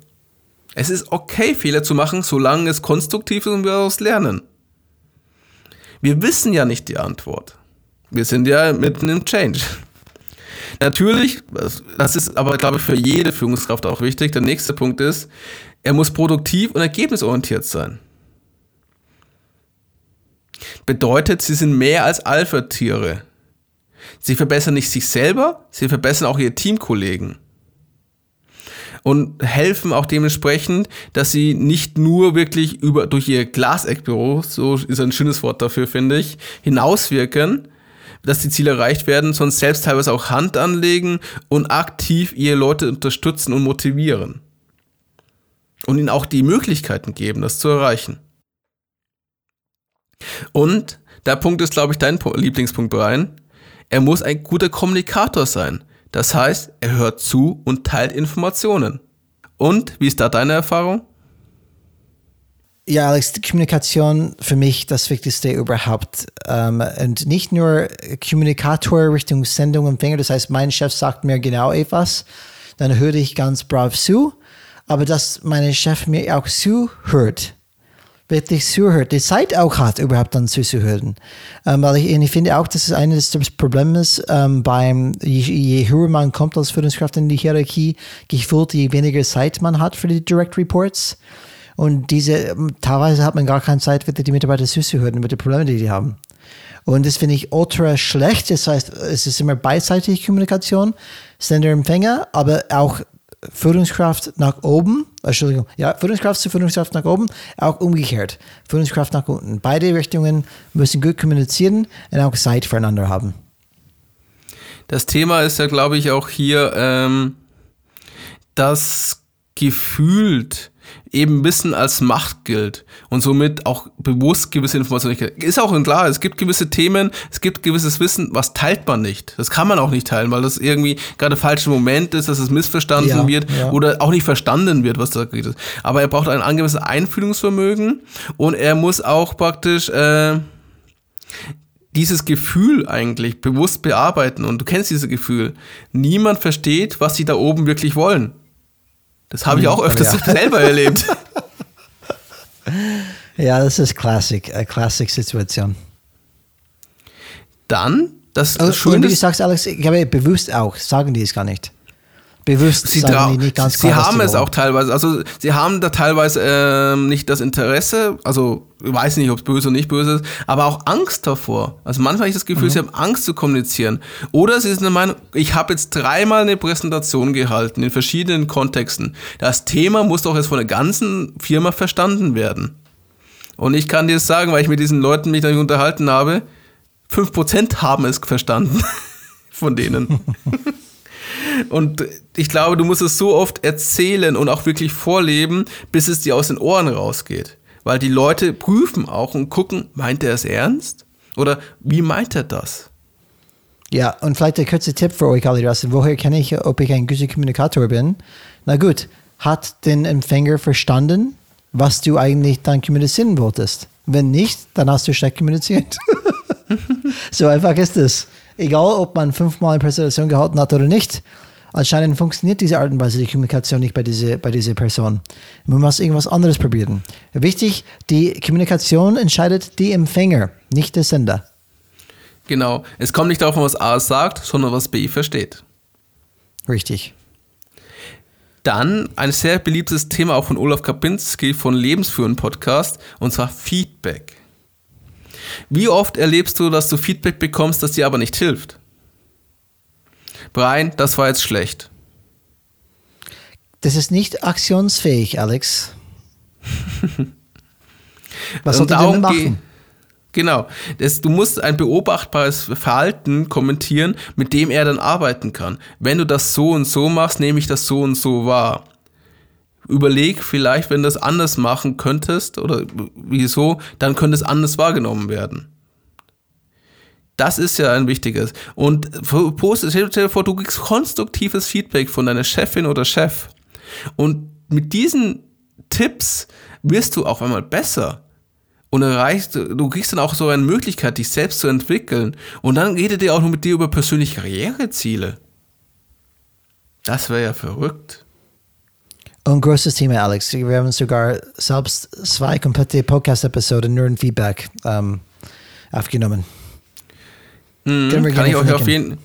[SPEAKER 2] Es ist okay, Fehler zu machen, solange es konstruktiv ist und wir daraus lernen. Wir wissen ja nicht die Antwort. Wir sind ja mitten im Change. Natürlich, das ist aber, glaube ich, für jede Führungskraft auch wichtig. Der nächste Punkt ist, er muss produktiv und ergebnisorientiert sein. Bedeutet, sie sind mehr als Alpha-Tiere. Sie verbessern nicht sich selber, sie verbessern auch ihre Teamkollegen und helfen auch dementsprechend, dass sie nicht nur wirklich über durch ihr Glaseckbüro, so ist ein schönes Wort dafür, finde ich, hinauswirken, dass die Ziele erreicht werden, sondern selbst teilweise auch Hand anlegen und aktiv ihre Leute unterstützen und motivieren. Und ihnen auch die Möglichkeiten geben, das zu erreichen. Und der Punkt ist, glaube ich, dein Lieblingspunkt, Brian. Er muss ein guter Kommunikator sein. Das heißt, er hört zu und teilt Informationen. Und wie ist da deine Erfahrung?
[SPEAKER 1] Ja, Alex, Kommunikation für mich das Wichtigste überhaupt. Ähm, und nicht nur Kommunikator Richtung Sendung Empfänger, das heißt, mein Chef sagt mir genau etwas, dann höre ich ganz brav zu, aber dass mein Chef mir auch zuhört wirklich zuhört, die Zeit auch hat, überhaupt dann zuzuhören. Ähm, weil ich, ich finde auch, das ist eines des Problems ähm, beim, je, je, höher man kommt als Führungskraft in die Hierarchie, gefühlt, je weniger Zeit man hat für die Direct Reports. Und diese, teilweise hat man gar keine Zeit, wirklich die Mitarbeiter zuzuhören mit den Problemen, die die haben. Und das finde ich ultra schlecht. Das heißt, es ist immer beidseitige Kommunikation, Sender-Empfänger, aber auch Führungskraft nach oben, Entschuldigung, ja, Führungskraft zu Führungskraft nach oben, auch umgekehrt. Führungskraft nach unten. Beide Richtungen müssen gut kommunizieren und auch Zeit füreinander haben.
[SPEAKER 2] Das Thema ist ja, glaube ich, auch hier, ähm, dass gefühlt eben Wissen als Macht gilt und somit auch bewusst gewisse Informationen. Ist auch klar, es gibt gewisse Themen, es gibt gewisses Wissen, was teilt man nicht. Das kann man auch nicht teilen, weil das irgendwie gerade falscher Moment ist, dass es missverstanden ja, wird ja. oder auch nicht verstanden wird, was da geht. Aber er braucht ein angemessenes Einfühlungsvermögen und er muss auch praktisch äh, dieses Gefühl eigentlich bewusst bearbeiten. Und du kennst dieses Gefühl. Niemand versteht, was sie da oben wirklich wollen. Das habe ich auch öfters ja. selber erlebt.
[SPEAKER 1] Ja, das ist Klassik, eine Klassik-Situation.
[SPEAKER 2] Dann, das
[SPEAKER 1] also, Schöne. Wie du sagst, Alex, ich habe bewusst auch, sagen die es gar nicht
[SPEAKER 2] bewusst sie sagen die nicht ganz Sie klar, haben es wollen. auch teilweise, also sie haben da teilweise äh, nicht das Interesse, also ich weiß nicht, ob es böse oder nicht böse ist, aber auch Angst davor. Also manchmal habe ich das Gefühl, mhm. sie haben Angst zu kommunizieren. Oder sie sind der Meinung, ich habe jetzt dreimal eine Präsentation gehalten in verschiedenen Kontexten. Das Thema muss doch jetzt von der ganzen Firma verstanden werden. Und ich kann dir sagen, weil ich mit diesen Leuten mich dann unterhalten habe, 5% haben es verstanden von denen. Und ich glaube, du musst es so oft erzählen und auch wirklich vorleben, bis es dir aus den Ohren rausgeht. Weil die Leute prüfen auch und gucken, meint er es ernst? Oder wie meint er das?
[SPEAKER 1] Ja, und vielleicht der kurze Tipp für euch alle draußen. Woher kenne ich, ob ich ein guter Kommunikator bin? Na gut, hat den Empfänger verstanden, was du eigentlich dann kommunizieren wolltest? Wenn nicht, dann hast du schlecht kommuniziert. so einfach ist es. Egal, ob man fünfmal eine Präsentation gehalten hat oder nicht anscheinend funktioniert diese Art und Weise die Kommunikation nicht bei dieser, bei dieser Person. Man muss irgendwas anderes probieren. Wichtig, die Kommunikation entscheidet die Empfänger, nicht der Sender.
[SPEAKER 2] Genau. Es kommt nicht darauf an, was A sagt, sondern was B versteht.
[SPEAKER 1] Richtig.
[SPEAKER 2] Dann ein sehr beliebtes Thema auch von Olaf Kapinski von Lebensführen Podcast und zwar Feedback. Wie oft erlebst du, dass du Feedback bekommst, das dir aber nicht hilft? Brian, das war jetzt schlecht.
[SPEAKER 1] Das ist nicht aktionsfähig, Alex. Was soll denn machen?
[SPEAKER 2] Genau. Das, du musst ein beobachtbares Verhalten kommentieren, mit dem er dann arbeiten kann. Wenn du das so und so machst, nehme ich das so und so wahr. Überleg vielleicht, wenn du das anders machen könntest oder wieso, dann könnte es anders wahrgenommen werden. Das ist ja ein wichtiges. Und stell dir vor, du kriegst konstruktives Feedback von deiner Chefin oder Chef. Und mit diesen Tipps wirst du auf einmal besser. Und erreichst, du kriegst dann auch so eine Möglichkeit, dich selbst zu entwickeln. Und dann redet ihr auch noch mit dir über persönliche Karriereziele. Das wäre ja verrückt.
[SPEAKER 1] Ein großes Thema, Alex. Wir haben sogar selbst zwei komplette Podcast-Episoden nur in Feedback ähm, aufgenommen.
[SPEAKER 2] Mhm, kann ich euch auf jeden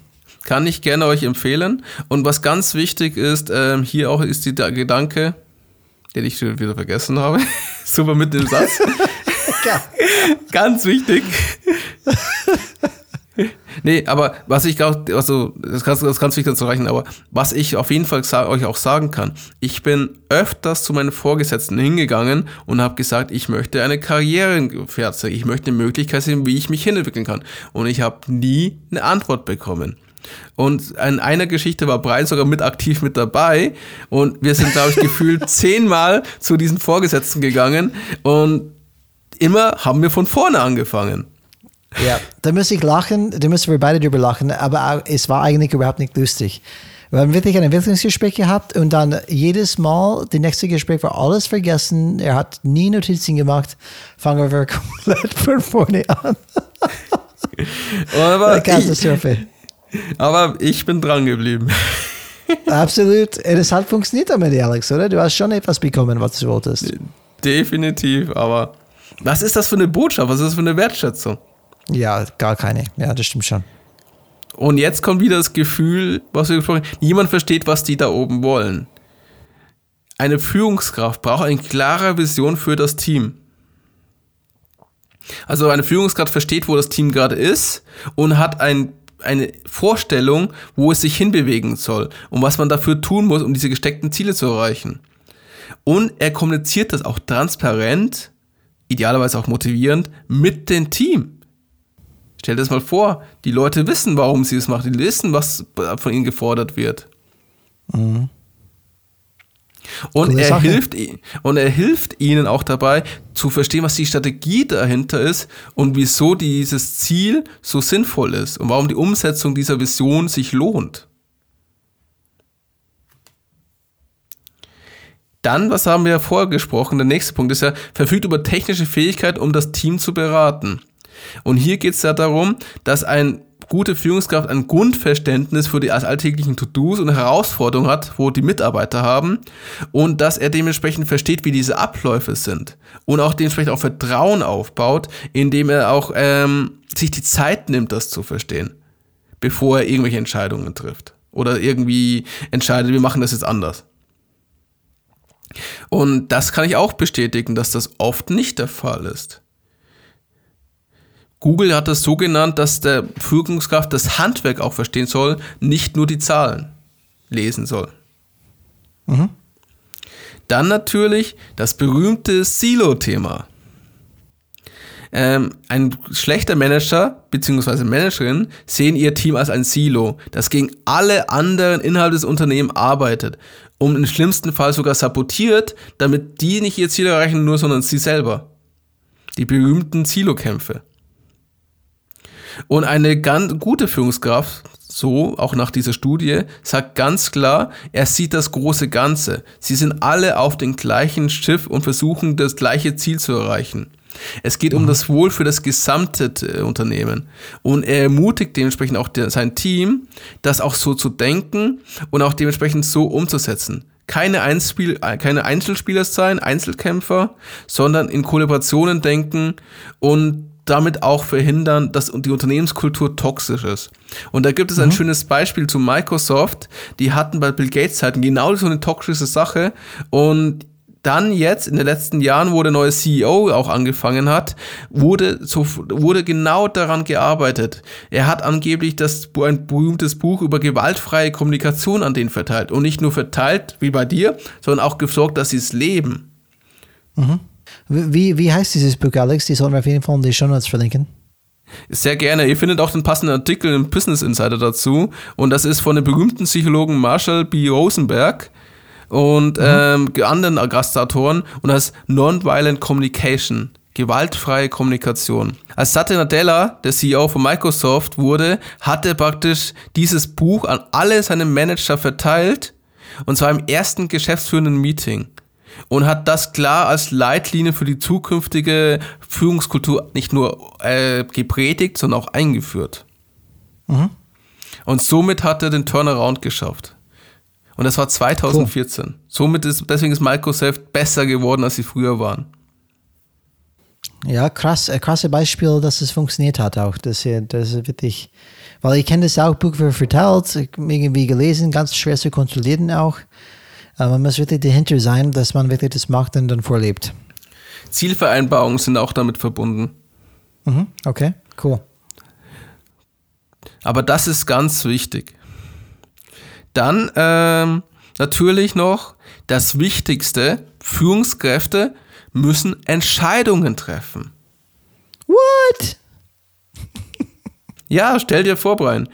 [SPEAKER 2] kann ich gerne euch empfehlen. Und was ganz wichtig ist, ähm, hier auch ist die Gedanke, den ich schon wieder vergessen habe. Super mit dem Satz. ganz wichtig. nee, aber was ich glaube, also das kannst das kannst du nicht dazu reichen, aber was ich auf jeden Fall euch auch sagen kann, ich bin öfters zu meinen Vorgesetzten hingegangen und habe gesagt, ich möchte eine Karriere fertig, ich möchte eine Möglichkeit sehen, wie ich mich hinentwickeln kann. Und ich habe nie eine Antwort bekommen. Und in einer Geschichte war Brian sogar mit aktiv mit dabei. Und wir sind, glaube ich, gefühlt zehnmal zu diesen Vorgesetzten gegangen. Und immer haben wir von vorne angefangen.
[SPEAKER 1] Ja, da muss ich lachen, da müssen wir beide drüber lachen, aber es war eigentlich überhaupt nicht lustig. Wir haben wirklich ein Entwicklungsgespräch gehabt und dann jedes Mal, das nächste Gespräch war alles vergessen. Er hat nie Notizen gemacht. Fangen wir komplett von vorne an.
[SPEAKER 2] aber Katastrophe. Ich, aber ich bin dran geblieben.
[SPEAKER 1] Absolut. Es hat funktioniert damit, Alex, oder? Du hast schon etwas bekommen, was du wolltest.
[SPEAKER 2] Definitiv, aber was ist das für eine Botschaft? Was ist das für eine Wertschätzung?
[SPEAKER 1] Ja, gar keine. Ja, das stimmt schon.
[SPEAKER 2] Und jetzt kommt wieder das Gefühl, was wir gesprochen haben, niemand versteht, was die da oben wollen. Eine Führungskraft braucht eine klare Vision für das Team. Also eine Führungskraft versteht, wo das Team gerade ist und hat ein, eine Vorstellung, wo es sich hinbewegen soll und was man dafür tun muss, um diese gesteckten Ziele zu erreichen. Und er kommuniziert das auch transparent, idealerweise auch motivierend, mit dem Team. Stell dir das mal vor, die Leute wissen, warum sie es machen, die wissen, was von ihnen gefordert wird. Mhm. Und er, hilft, und er hilft ihnen auch dabei zu verstehen, was die Strategie dahinter ist und wieso dieses Ziel so sinnvoll ist und warum die Umsetzung dieser Vision sich lohnt. Dann, was haben wir ja vorher gesprochen, der nächste Punkt ist ja, verfügt über technische Fähigkeit, um das Team zu beraten. Und hier geht es ja darum, dass ein gute Führungskraft ein Grundverständnis für die alltäglichen To-Dos und Herausforderungen hat, wo die Mitarbeiter haben und dass er dementsprechend versteht, wie diese Abläufe sind und auch dementsprechend auch Vertrauen aufbaut, indem er auch ähm, sich die Zeit nimmt, das zu verstehen, bevor er irgendwelche Entscheidungen trifft oder irgendwie entscheidet, wir machen das jetzt anders. Und das kann ich auch bestätigen, dass das oft nicht der Fall ist. Google hat das so genannt, dass der Führungskraft das Handwerk auch verstehen soll, nicht nur die Zahlen lesen soll. Mhm. Dann natürlich das berühmte Silo-Thema. Ähm, ein schlechter Manager bzw. Managerin sehen ihr Team als ein Silo, das gegen alle anderen Inhalte des Unternehmens arbeitet und im schlimmsten Fall sogar sabotiert, damit die nicht ihr Ziel erreichen, nur sondern sie selber. Die berühmten Silo-Kämpfe. Und eine ganz gute Führungskraft, so auch nach dieser Studie, sagt ganz klar, er sieht das große Ganze. Sie sind alle auf dem gleichen Schiff und versuchen das gleiche Ziel zu erreichen. Es geht um mhm. das Wohl für das gesamte äh, Unternehmen. Und er ermutigt dementsprechend auch sein Team, das auch so zu denken und auch dementsprechend so umzusetzen. Keine, Einspiel, äh, keine Einzelspieler sein, Einzelkämpfer, sondern in Kollaborationen denken und damit auch verhindern, dass die Unternehmenskultur toxisch ist. Und da gibt es ein mhm. schönes Beispiel zu Microsoft. Die hatten bei Bill Gates Zeiten genau so eine toxische Sache und dann jetzt in den letzten Jahren, wo der neue CEO auch angefangen hat, wurde, so, wurde genau daran gearbeitet. Er hat angeblich das, ein berühmtes Buch über gewaltfreie Kommunikation an den verteilt. Und nicht nur verteilt, wie bei dir, sondern auch gesorgt, dass sie es leben.
[SPEAKER 1] Mhm. Wie, wie heißt dieses Buch, Alex? Die sollen wir auf jeden Fall in die Show Notes verlinken.
[SPEAKER 2] Sehr gerne. Ihr findet auch den passenden Artikel im Business Insider dazu. Und das ist von dem berühmten Psychologen Marshall B. Rosenberg und mhm. ähm, anderen Gastautoren. Und das Nonviolent Communication. Gewaltfreie Kommunikation. Als Satya Nadella, der CEO von Microsoft, wurde, hat er praktisch dieses Buch an alle seine Manager verteilt. Und zwar im ersten geschäftsführenden Meeting und hat das klar als Leitlinie für die zukünftige Führungskultur nicht nur äh, gepredigt, sondern auch eingeführt. Mhm. Und somit hat er den Turnaround geschafft. Und das war 2014. Cool. Somit ist, deswegen ist Microsoft besser geworden, als sie früher waren.
[SPEAKER 1] Ja, krass, ein krasses Beispiel, dass es funktioniert hat auch. Das, das ist wirklich, weil ich kenne das auch, Buch wird verteilt, irgendwie gelesen, ganz schwer zu kontrollieren auch. Äh, man muss wirklich dahinter sein, dass man wirklich das macht und dann vorlebt.
[SPEAKER 2] Zielvereinbarungen sind auch damit verbunden.
[SPEAKER 1] Mhm, okay, cool.
[SPEAKER 2] Aber das ist ganz wichtig. Dann ähm, natürlich noch das Wichtigste, Führungskräfte müssen Entscheidungen treffen.
[SPEAKER 1] What?
[SPEAKER 2] ja, stell dir vor, Brian.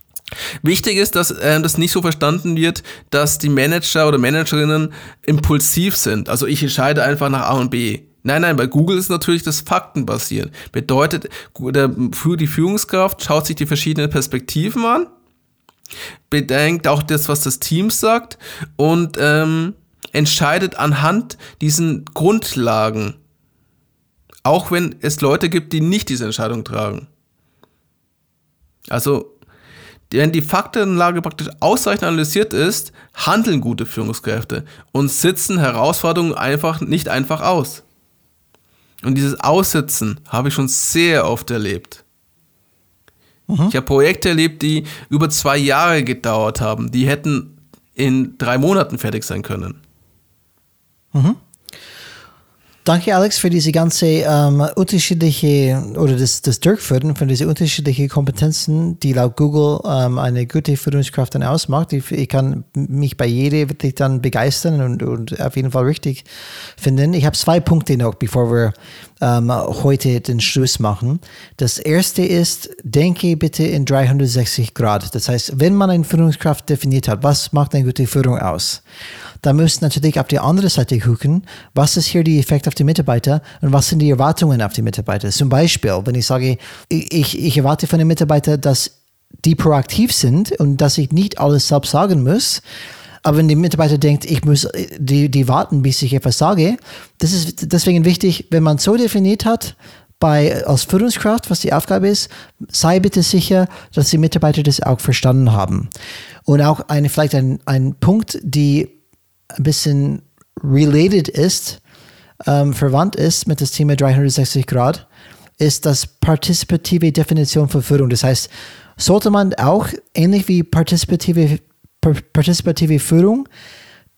[SPEAKER 2] Wichtig ist, dass äh, das nicht so verstanden wird, dass die Manager oder Managerinnen impulsiv sind. Also ich entscheide einfach nach A und B. Nein, nein, bei Google ist natürlich das faktenbasiert. Bedeutet, die Führungskraft schaut sich die verschiedenen Perspektiven an, bedenkt auch das, was das Team sagt und ähm, entscheidet anhand diesen Grundlagen. Auch wenn es Leute gibt, die nicht diese Entscheidung tragen. Also wenn die Faktenlage praktisch ausreichend analysiert ist, handeln gute Führungskräfte und sitzen Herausforderungen einfach nicht einfach aus. Und dieses Aussitzen habe ich schon sehr oft erlebt. Mhm. Ich habe Projekte erlebt, die über zwei Jahre gedauert haben. Die hätten in drei Monaten fertig sein können.
[SPEAKER 1] Mhm. Danke, Alex, für diese ganze ähm, unterschiedliche oder das, das Durchführen von diesen unterschiedlichen Kompetenzen, die laut Google ähm, eine gute Führungskraft dann ausmacht. Ich, ich, kann mich bei jeder wirklich dann begeistern und, und auf jeden Fall richtig finden. Ich habe zwei Punkte noch, bevor wir ähm, heute den Schluss machen. Das erste ist, denke bitte in 360 Grad. Das heißt, wenn man eine Führungskraft definiert hat, was macht eine gute Führung aus? Dann müsst ihr natürlich auf die andere Seite gucken, was ist hier die Effekt auf die Mitarbeiter und was sind die Erwartungen auf die Mitarbeiter. Zum Beispiel, wenn ich sage, ich, ich erwarte von den Mitarbeitern, dass die proaktiv sind und dass ich nicht alles selbst sagen muss, aber wenn die Mitarbeiter denkt, ich muss, die, die warten, bis ich etwas sage, das ist deswegen wichtig, wenn man so definiert hat, bei, als Führungskraft, was die Aufgabe ist, sei bitte sicher, dass die Mitarbeiter das auch verstanden haben. Und auch eine, vielleicht ein, ein Punkt, die ein bisschen related ist, ähm, verwandt ist mit dem Thema 360 Grad, ist das partizipative Definition von Führung. Das heißt, sollte man auch ähnlich wie partizipative, partizipative Führung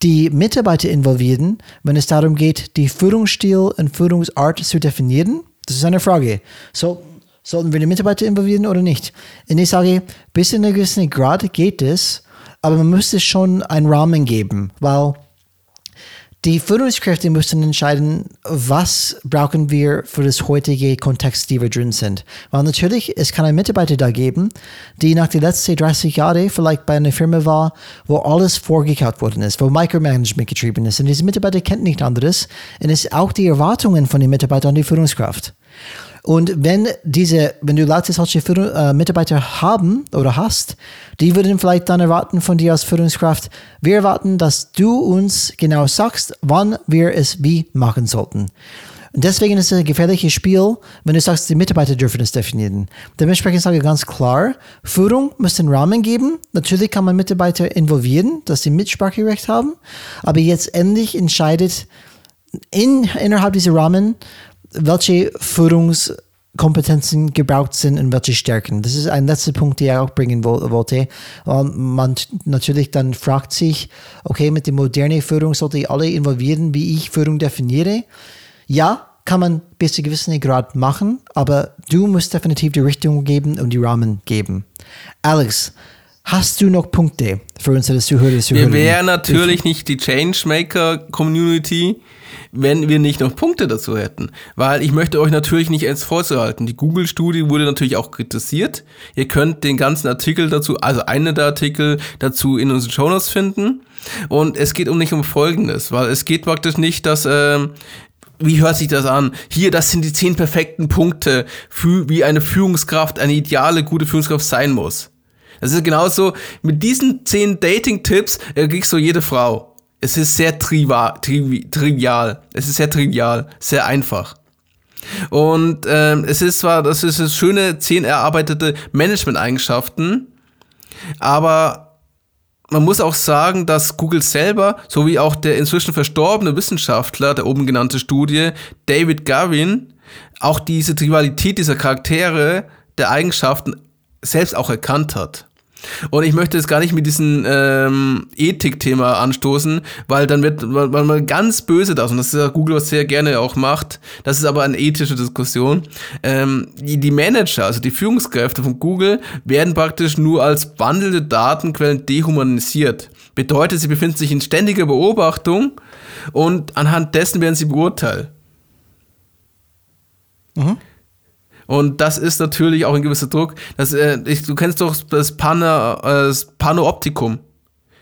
[SPEAKER 1] die Mitarbeiter involvieren, wenn es darum geht, die Führungsstil und Führungsart zu definieren das ist eine Frage. So, sollten wir die Mitarbeiter involvieren oder nicht? Und ich sage, bis in einem gewissen Grad geht es, aber man müsste schon einen Rahmen geben, weil die Führungskräfte müssen entscheiden, was brauchen wir für das heutige Kontext, die wir drin sind. Weil natürlich, es kann einen Mitarbeiter da geben, die nach den letzten 30 Jahren vielleicht bei einer Firma war, wo alles vorgekaut worden ist, wo Micromanagement getrieben ist. Und diese Mitarbeiter kennt nichts anderes. Und es ist auch die Erwartungen von den Mitarbeitern an die Führungskraft. Und wenn diese, wenn du Leute solche Führung, äh, Mitarbeiter haben oder hast, die würden vielleicht dann erwarten von dir als Führungskraft, wir erwarten, dass du uns genau sagst, wann wir es wie machen sollten. Und deswegen ist es ein gefährliches Spiel, wenn du sagst, die Mitarbeiter dürfen es definieren. Dementsprechend sage ich ganz klar, Führung muss den Rahmen geben. Natürlich kann man Mitarbeiter involvieren, dass sie Mitspracherecht haben, aber jetzt endlich entscheidet in, innerhalb dieser Rahmen, welche Führungskompetenzen gebraucht sind und welche Stärken. Das ist ein letzter Punkt, den ich auch bringen wollte. Man natürlich dann fragt sich, okay, mit der modernen Führung sollte ich alle involvieren, wie ich Führung definiere. Ja, kann man bis zu gewissen Grad machen, aber du musst definitiv die Richtung geben und die Rahmen geben. Alex, Hast du noch Punkte für unsere Zuhörer?
[SPEAKER 2] Wir wären natürlich nicht die Changemaker-Community, wenn wir nicht noch Punkte dazu hätten. Weil ich möchte euch natürlich nicht ins vorzuhalten. Die Google-Studie wurde natürlich auch kritisiert. Ihr könnt den ganzen Artikel dazu, also einen der Artikel dazu in unseren Shownotes finden. Und es geht um nicht um Folgendes, weil es geht praktisch nicht, dass äh, wie hört sich das an? Hier, das sind die zehn perfekten Punkte, für, wie eine Führungskraft, eine ideale, gute Führungskraft sein muss. Das ist genauso, mit diesen zehn Dating-Tipps äh, kriegst du jede Frau. Es ist sehr trivial, trivial. Es ist sehr trivial, sehr einfach. Und ähm, es ist zwar, das ist das schöne, zehn erarbeitete Management-Eigenschaften, aber man muss auch sagen, dass Google selber, sowie auch der inzwischen verstorbene Wissenschaftler der oben genannte Studie, David Gavin, auch diese Trivialität dieser Charaktere, der Eigenschaften selbst auch erkannt hat. Und ich möchte jetzt gar nicht mit diesem ähm, Ethik-Thema anstoßen, weil dann wird man, man ganz böse das, und das ist ja Google, was sehr gerne auch macht. Das ist aber eine ethische Diskussion. Ähm, die, die Manager, also die Führungskräfte von Google, werden praktisch nur als wandelnde Datenquellen dehumanisiert. Bedeutet, sie befinden sich in ständiger Beobachtung und anhand dessen werden sie beurteilt. Mhm. Und das ist natürlich auch ein gewisser Druck. Das, äh, ich, du kennst doch das, Pana, äh, das Panoptikum.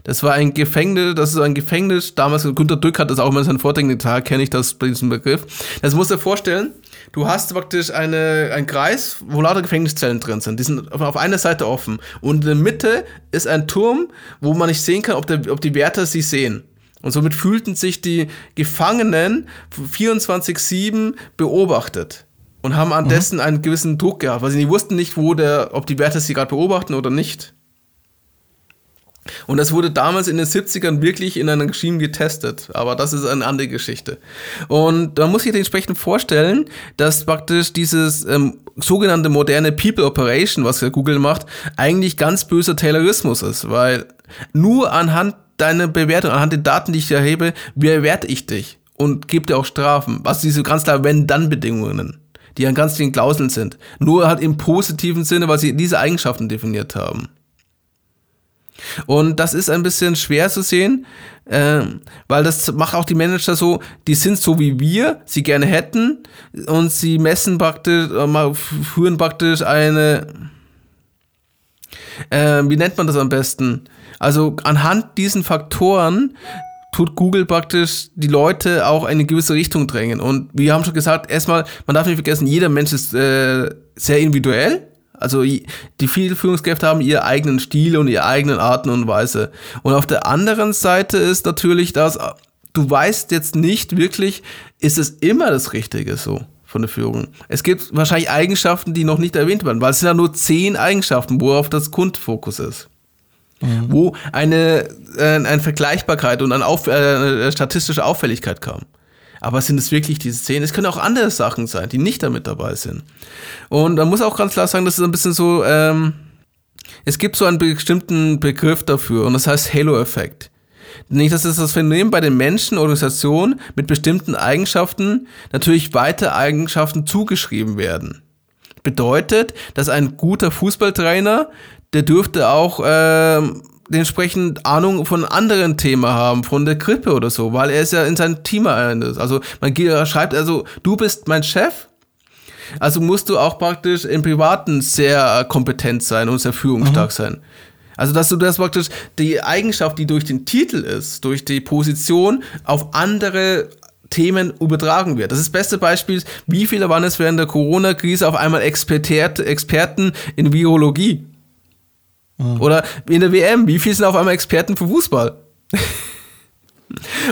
[SPEAKER 2] Das war ein Gefängnis, das ist ein Gefängnis, damals, Günter Dück hat das auch mal in seinen Vorträgen getan, kenne ich das bei diesem Begriff. Das musst du dir vorstellen, du hast praktisch eine, einen Kreis, wo lauter Gefängniszellen drin sind. Die sind auf einer Seite offen. Und in der Mitte ist ein Turm, wo man nicht sehen kann, ob, der, ob die Wärter sie sehen. Und somit fühlten sich die Gefangenen 24-7 beobachtet und haben an mhm. dessen einen gewissen Druck gehabt, weil sie wussten nicht, wo der, ob die Wärter sie gerade beobachten oder nicht. Und das wurde damals in den 70ern wirklich in einem Regime getestet. Aber das ist eine andere Geschichte. Und man muss sich entsprechend vorstellen, dass praktisch dieses ähm, sogenannte moderne People Operation, was Google macht, eigentlich ganz böser Taylorismus ist. Weil nur anhand deiner Bewertung, anhand der Daten, die ich erhebe, bewerte ich dich und gebe dir auch Strafen. Was diese ganz klar Wenn-Dann-Bedingungen die an ganz vielen Klauseln sind. Nur halt im positiven Sinne, weil sie diese Eigenschaften definiert haben. Und das ist ein bisschen schwer zu sehen, äh, weil das macht auch die Manager so, die sind so wie wir, sie gerne hätten und sie messen praktisch, äh, führen praktisch eine, äh, wie nennt man das am besten? Also anhand diesen Faktoren tut Google praktisch die Leute auch in eine gewisse Richtung drängen. Und wir haben schon gesagt, erstmal, man darf nicht vergessen, jeder Mensch ist äh, sehr individuell. Also die vielen Führungskräfte haben ihren eigenen Stil und ihre eigenen Arten und Weise. Und auf der anderen Seite ist natürlich, dass du weißt jetzt nicht wirklich, ist es immer das Richtige so von der Führung. Es gibt wahrscheinlich Eigenschaften, die noch nicht erwähnt werden, weil es sind ja nur zehn Eigenschaften, worauf das Kundfokus ist. Mhm. Wo eine, äh, eine Vergleichbarkeit und eine, Auf, äh, eine statistische Auffälligkeit kam. Aber sind es wirklich diese zehn? Es können auch andere Sachen sein, die nicht damit dabei sind. Und man muss auch ganz klar sagen, das ist ein bisschen so, ähm, es gibt so einen bestimmten Begriff dafür und das heißt Halo-Effekt. Nicht, dass es das Phänomen bei den Menschen, Organisationen mit bestimmten Eigenschaften natürlich weitere Eigenschaften zugeschrieben werden. Bedeutet, dass ein guter Fußballtrainer, der dürfte auch äh, dementsprechend Ahnung von anderen Themen haben, von der Grippe oder so, weil er ist ja in sein Team ist. Also man schreibt also, du bist mein Chef, also musst du auch praktisch im Privaten sehr kompetent sein und sehr führungsstark mhm. sein. Also, dass du das praktisch die Eigenschaft, die durch den Titel ist, durch die Position auf andere Themen übertragen wird. Das ist das beste Beispiel, wie viele waren es während der Corona-Krise auf einmal Experten in Virologie? Mhm. Oder in der WM, wie viele sind auf einmal Experten für Fußball?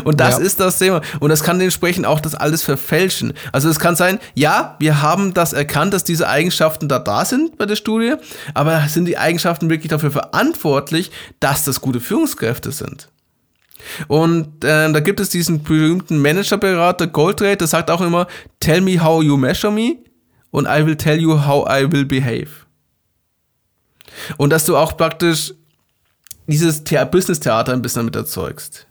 [SPEAKER 2] Und das ja. ist das Thema. Und das kann dementsprechend auch das alles verfälschen. Also es kann sein, ja, wir haben das erkannt, dass diese Eigenschaften da da sind bei der Studie, aber sind die Eigenschaften wirklich dafür verantwortlich, dass das gute Führungskräfte sind? Und äh, da gibt es diesen berühmten Managerberater Goldrate, der sagt auch immer, tell me how you measure me und I will tell you how I will behave. Und dass du auch praktisch dieses Business-Theater ein bisschen damit erzeugst.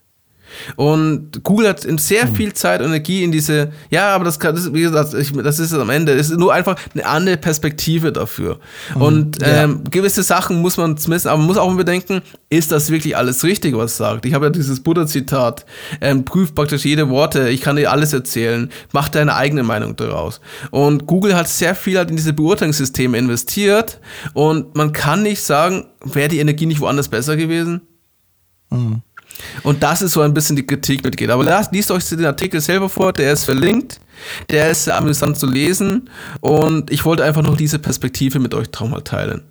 [SPEAKER 2] Und Google hat sehr hm. viel Zeit und Energie in diese, ja, aber das, kann, das, wie gesagt, ich, das ist am Ende, es ist nur einfach eine andere Perspektive dafür. Mhm. Und ähm, ja. gewisse Sachen muss man zumindest, aber man muss auch bedenken, ist das wirklich alles richtig, was sagt? Ich habe ja dieses Buddha-Zitat, ähm, prüf praktisch jede Worte, ich kann dir alles erzählen, mach deine eigene Meinung daraus. Und Google hat sehr viel halt in diese Beurteilungssysteme investiert und man kann nicht sagen, wäre die Energie nicht woanders besser gewesen? Mhm. Und das ist so ein bisschen die Kritik mitgeht. Aber lasst, liest euch den Artikel selber vor, der ist verlinkt, der ist sehr amüsant zu lesen und ich wollte einfach noch diese Perspektive mit euch mal teilen.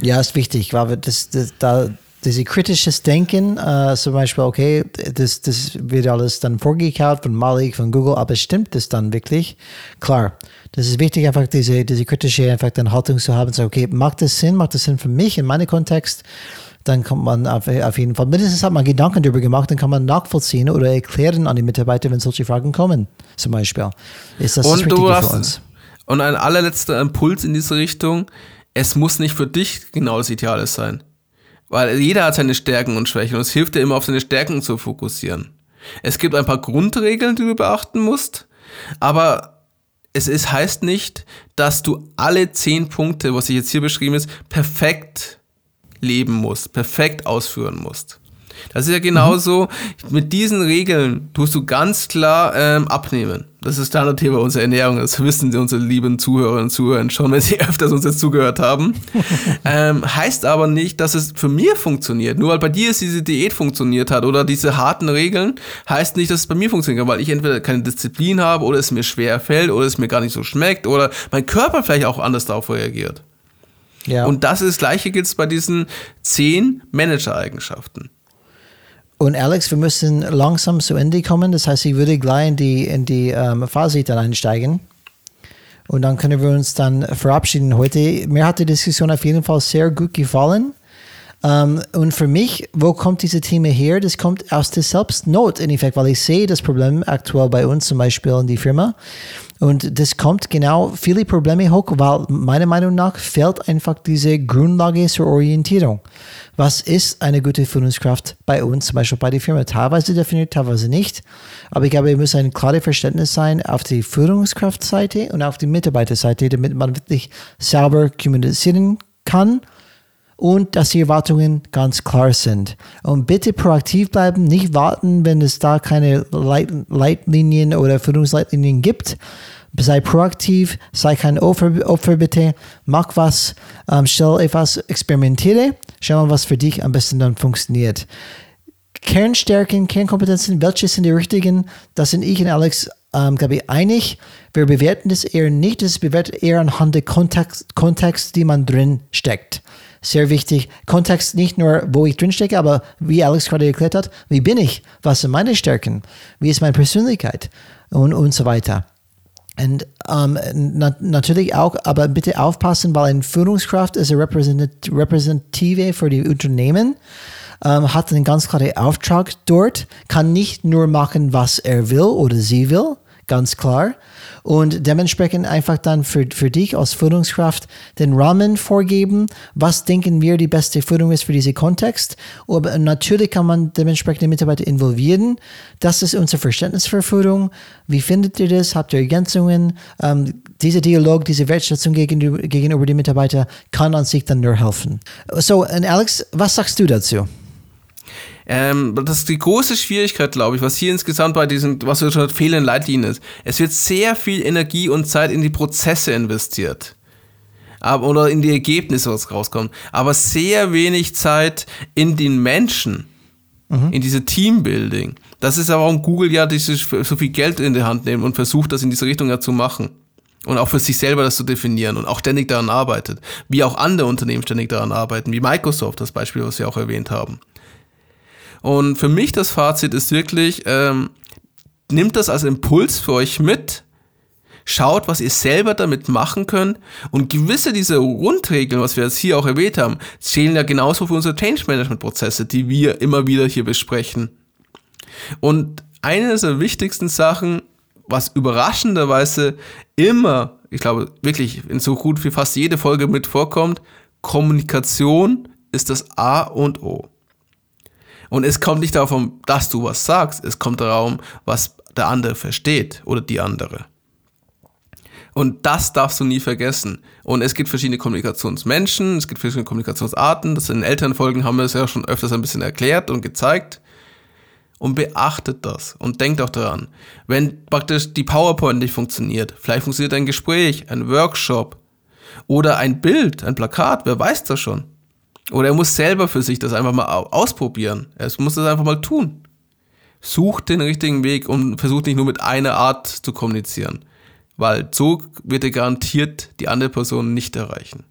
[SPEAKER 1] Ja, ist wichtig, weil das, das, da, diese kritisches Denken, äh, zum Beispiel, okay, das, das wird alles dann vorgekaut von Malik, von Google, aber stimmt das dann wirklich? Klar, das ist wichtig, einfach diese, diese kritische einfach dann Haltung zu haben, so, okay, macht das Sinn, macht das Sinn für mich in meinem Kontext? Dann kommt man auf, auf jeden Fall, mindestens hat man Gedanken darüber gemacht, dann kann man nachvollziehen oder erklären an die Mitarbeiter, wenn solche Fragen kommen, zum Beispiel. Ist das
[SPEAKER 2] und das Richtige hast, für uns? Und ein allerletzter Impuls in diese Richtung, es muss nicht für dich genau das Ideale sein. Weil jeder hat seine Stärken und Schwächen und es hilft dir immer auf seine Stärken zu fokussieren. Es gibt ein paar Grundregeln, die du beachten musst, aber es ist, heißt nicht, dass du alle zehn Punkte, was ich jetzt hier beschrieben ist, perfekt leben musst, perfekt ausführen musst. Das ist ja genauso, mhm. mit diesen Regeln tust du ganz klar ähm, abnehmen. Das ist Standardthema unserer Ernährung, das wissen unsere lieben Zuhörerinnen und Zuhörer schon, wenn sie öfters uns jetzt zugehört haben. ähm, heißt aber nicht, dass es für mir funktioniert. Nur weil bei dir diese Diät funktioniert hat oder diese harten Regeln, heißt nicht, dass es bei mir funktioniert, weil ich entweder keine Disziplin habe oder es mir schwer fällt oder es mir gar nicht so schmeckt oder mein Körper vielleicht auch anders darauf reagiert. Ja. Und das ist das gleiche gilt bei diesen zehn Manager-Eigenschaften.
[SPEAKER 1] Und Alex, wir müssen langsam zu Ende kommen. Das heißt, ich würde gleich in die, in die ähm, Fazit dann einsteigen. Und dann können wir uns dann verabschieden heute. Mir hat die Diskussion auf jeden Fall sehr gut gefallen. Um, ähm, und für mich, wo kommt diese Thema her? Das kommt aus der Selbstnot in Effekt, weil ich sehe das Problem aktuell bei uns zum Beispiel in die Firma. Und das kommt genau viele Probleme hoch, weil meiner Meinung nach fehlt einfach diese Grundlage zur Orientierung. Was ist eine gute Führungskraft bei uns, zum Beispiel bei der Firma? Teilweise definiert, teilweise nicht. Aber ich glaube, es muss ein klares Verständnis sein auf die Führungskraftseite und auf die Mitarbeiterseite, damit man wirklich sauber kommunizieren kann und dass die Erwartungen ganz klar sind. Und bitte proaktiv bleiben, nicht warten, wenn es da keine Leit Leitlinien oder Führungsleitlinien gibt. Sei proaktiv, sei kein Opfer, Opfer bitte, mach was, ähm, stell etwas, experimentiere, schau mal, was für dich am besten dann funktioniert. Kernstärken, Kernkompetenzen, welche sind die richtigen? Das sind ich und Alex, ähm, glaube ich, einig. Wir bewerten das eher nicht, das bewertet eher anhand der Kontext, Kontext, die man drin steckt. Sehr wichtig. Kontext nicht nur, wo ich drin stecke, aber wie Alex gerade erklärt hat, wie bin ich? Was sind meine Stärken? Wie ist meine Persönlichkeit? Und, und so weiter. Und ähm, na, natürlich auch, aber bitte aufpassen, weil eine Führungskraft ist eine Repräsentative für die Unternehmen, ähm, hat einen ganz klaren Auftrag dort, kann nicht nur machen, was er will oder sie will, ganz klar. Und dementsprechend einfach dann für, für dich als Führungskraft den Rahmen vorgeben, was denken wir die beste Führung ist für diesen Kontext. Aber natürlich kann man dementsprechend die Mitarbeiter involvieren. Das ist unser Verständnis für Führung. Wie findet ihr das? Habt ihr Ergänzungen? Ähm, dieser Dialog, diese Wertschätzung gegenüber, gegenüber den Mitarbeitern kann an sich dann nur helfen. So, und Alex, was sagst du dazu?
[SPEAKER 2] Ähm, das ist die große Schwierigkeit, glaube ich, was hier insgesamt bei diesen, was wir schon fehlenden Leitlinien ist. Es wird sehr viel Energie und Zeit in die Prozesse investiert. Aber, oder in die Ergebnisse, was rauskommt. Aber sehr wenig Zeit in den Menschen. Mhm. In diese Teambuilding. Das ist aber warum Google ja dieses, so viel Geld in die Hand nimmt und versucht, das in diese Richtung ja zu machen. Und auch für sich selber das zu definieren und auch ständig daran arbeitet. Wie auch andere Unternehmen ständig daran arbeiten, wie Microsoft, das Beispiel, was wir auch erwähnt haben. Und für mich das Fazit ist wirklich, ähm, nimmt das als Impuls für euch mit, schaut, was ihr selber damit machen könnt und gewisse dieser Grundregeln, was wir jetzt hier auch erwähnt haben, zählen ja genauso für unsere Change Management Prozesse, die wir immer wieder hier besprechen. Und eine der wichtigsten Sachen, was überraschenderweise immer, ich glaube wirklich in so gut wie fast jede Folge mit vorkommt, Kommunikation ist das A und O. Und es kommt nicht darauf dass du was sagst, es kommt darauf, was der andere versteht oder die andere. Und das darfst du nie vergessen. Und es gibt verschiedene Kommunikationsmenschen, es gibt verschiedene Kommunikationsarten. Das in Elternfolgen haben wir es ja schon öfters ein bisschen erklärt und gezeigt. Und beachtet das und denkt auch daran, wenn praktisch die PowerPoint nicht funktioniert, vielleicht funktioniert ein Gespräch, ein Workshop oder ein Bild, ein Plakat, wer weiß das schon. Oder er muss selber für sich das einfach mal ausprobieren. Er muss das einfach mal tun. Sucht den richtigen Weg und versucht nicht nur mit einer Art zu kommunizieren. Weil so wird er garantiert die andere Person nicht erreichen.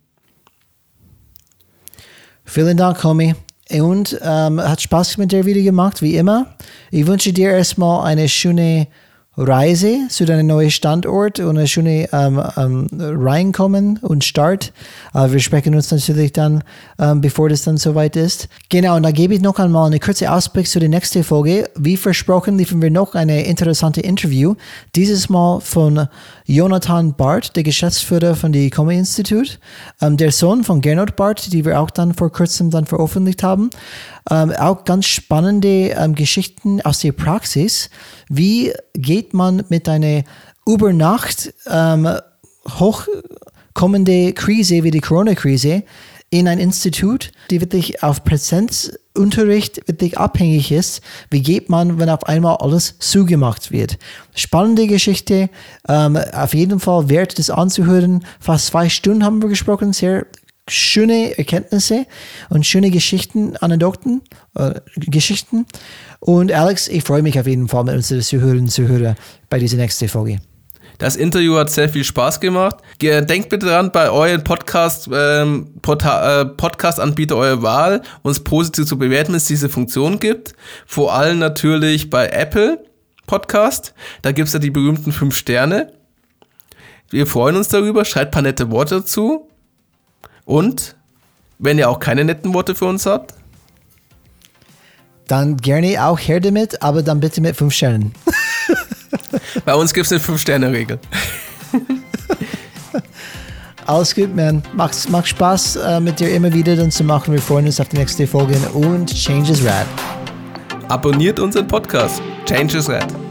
[SPEAKER 1] Vielen Dank, Homie. Und ähm, hat Spaß mit dir wieder gemacht, wie immer. Ich wünsche dir erstmal eine schöne Reise zu deinem neuen Standort und eine schöne ähm, ähm, Reinkommen und Start. Äh, wir sprechen uns natürlich dann, ähm, bevor das dann soweit ist. Genau, und da gebe ich noch einmal eine kurze Ausblick zu der nächsten Folge. Wie versprochen liefern wir noch eine interessante Interview. Dieses Mal von Jonathan Barth, der Geschäftsführer von der Comedy Institute, ähm, der Sohn von Gernot Barth, die wir auch dann vor kurzem dann veröffentlicht haben. Ähm, auch ganz spannende ähm, Geschichten aus der Praxis. Wie geht man mit einer über Nacht ähm, hochkommende Krise wie die Corona-Krise in ein Institut, die wirklich auf Präsenzunterricht wirklich abhängig ist. Wie geht man, wenn auf einmal alles zugemacht wird? Spannende Geschichte, ähm, auf jeden Fall wert, das anzuhören. Fast zwei Stunden haben wir gesprochen, sehr schöne Erkenntnisse und schöne Geschichten, Anekdoten, äh, Geschichten. Und Alex, ich freue mich auf jeden Fall mit unseren Zuhörern und Zuhörern bei dieser nächsten Folge.
[SPEAKER 2] Das Interview hat sehr viel Spaß gemacht. Denkt bitte daran, bei euren Podcast, ähm, äh, Podcast-Anbieter eurer Wahl uns positiv zu bewerten, wenn es diese Funktion gibt. Vor allem natürlich bei Apple Podcast. Da gibt es ja die berühmten fünf Sterne. Wir freuen uns darüber. Schreibt ein paar nette Worte dazu. Und wenn ihr auch keine netten Worte für uns habt,
[SPEAKER 1] dann gerne auch her damit, aber dann bitte mit fünf Sternen.
[SPEAKER 2] Bei uns gibt es eine Fünf-Sterne-Regel.
[SPEAKER 1] Alles gut, man. Macht, macht Spaß, äh, mit dir immer wieder dann zu machen. Wir freuen uns auf die nächste Folge und Change is Rad.
[SPEAKER 2] Abonniert unseren Podcast. Change is Rad.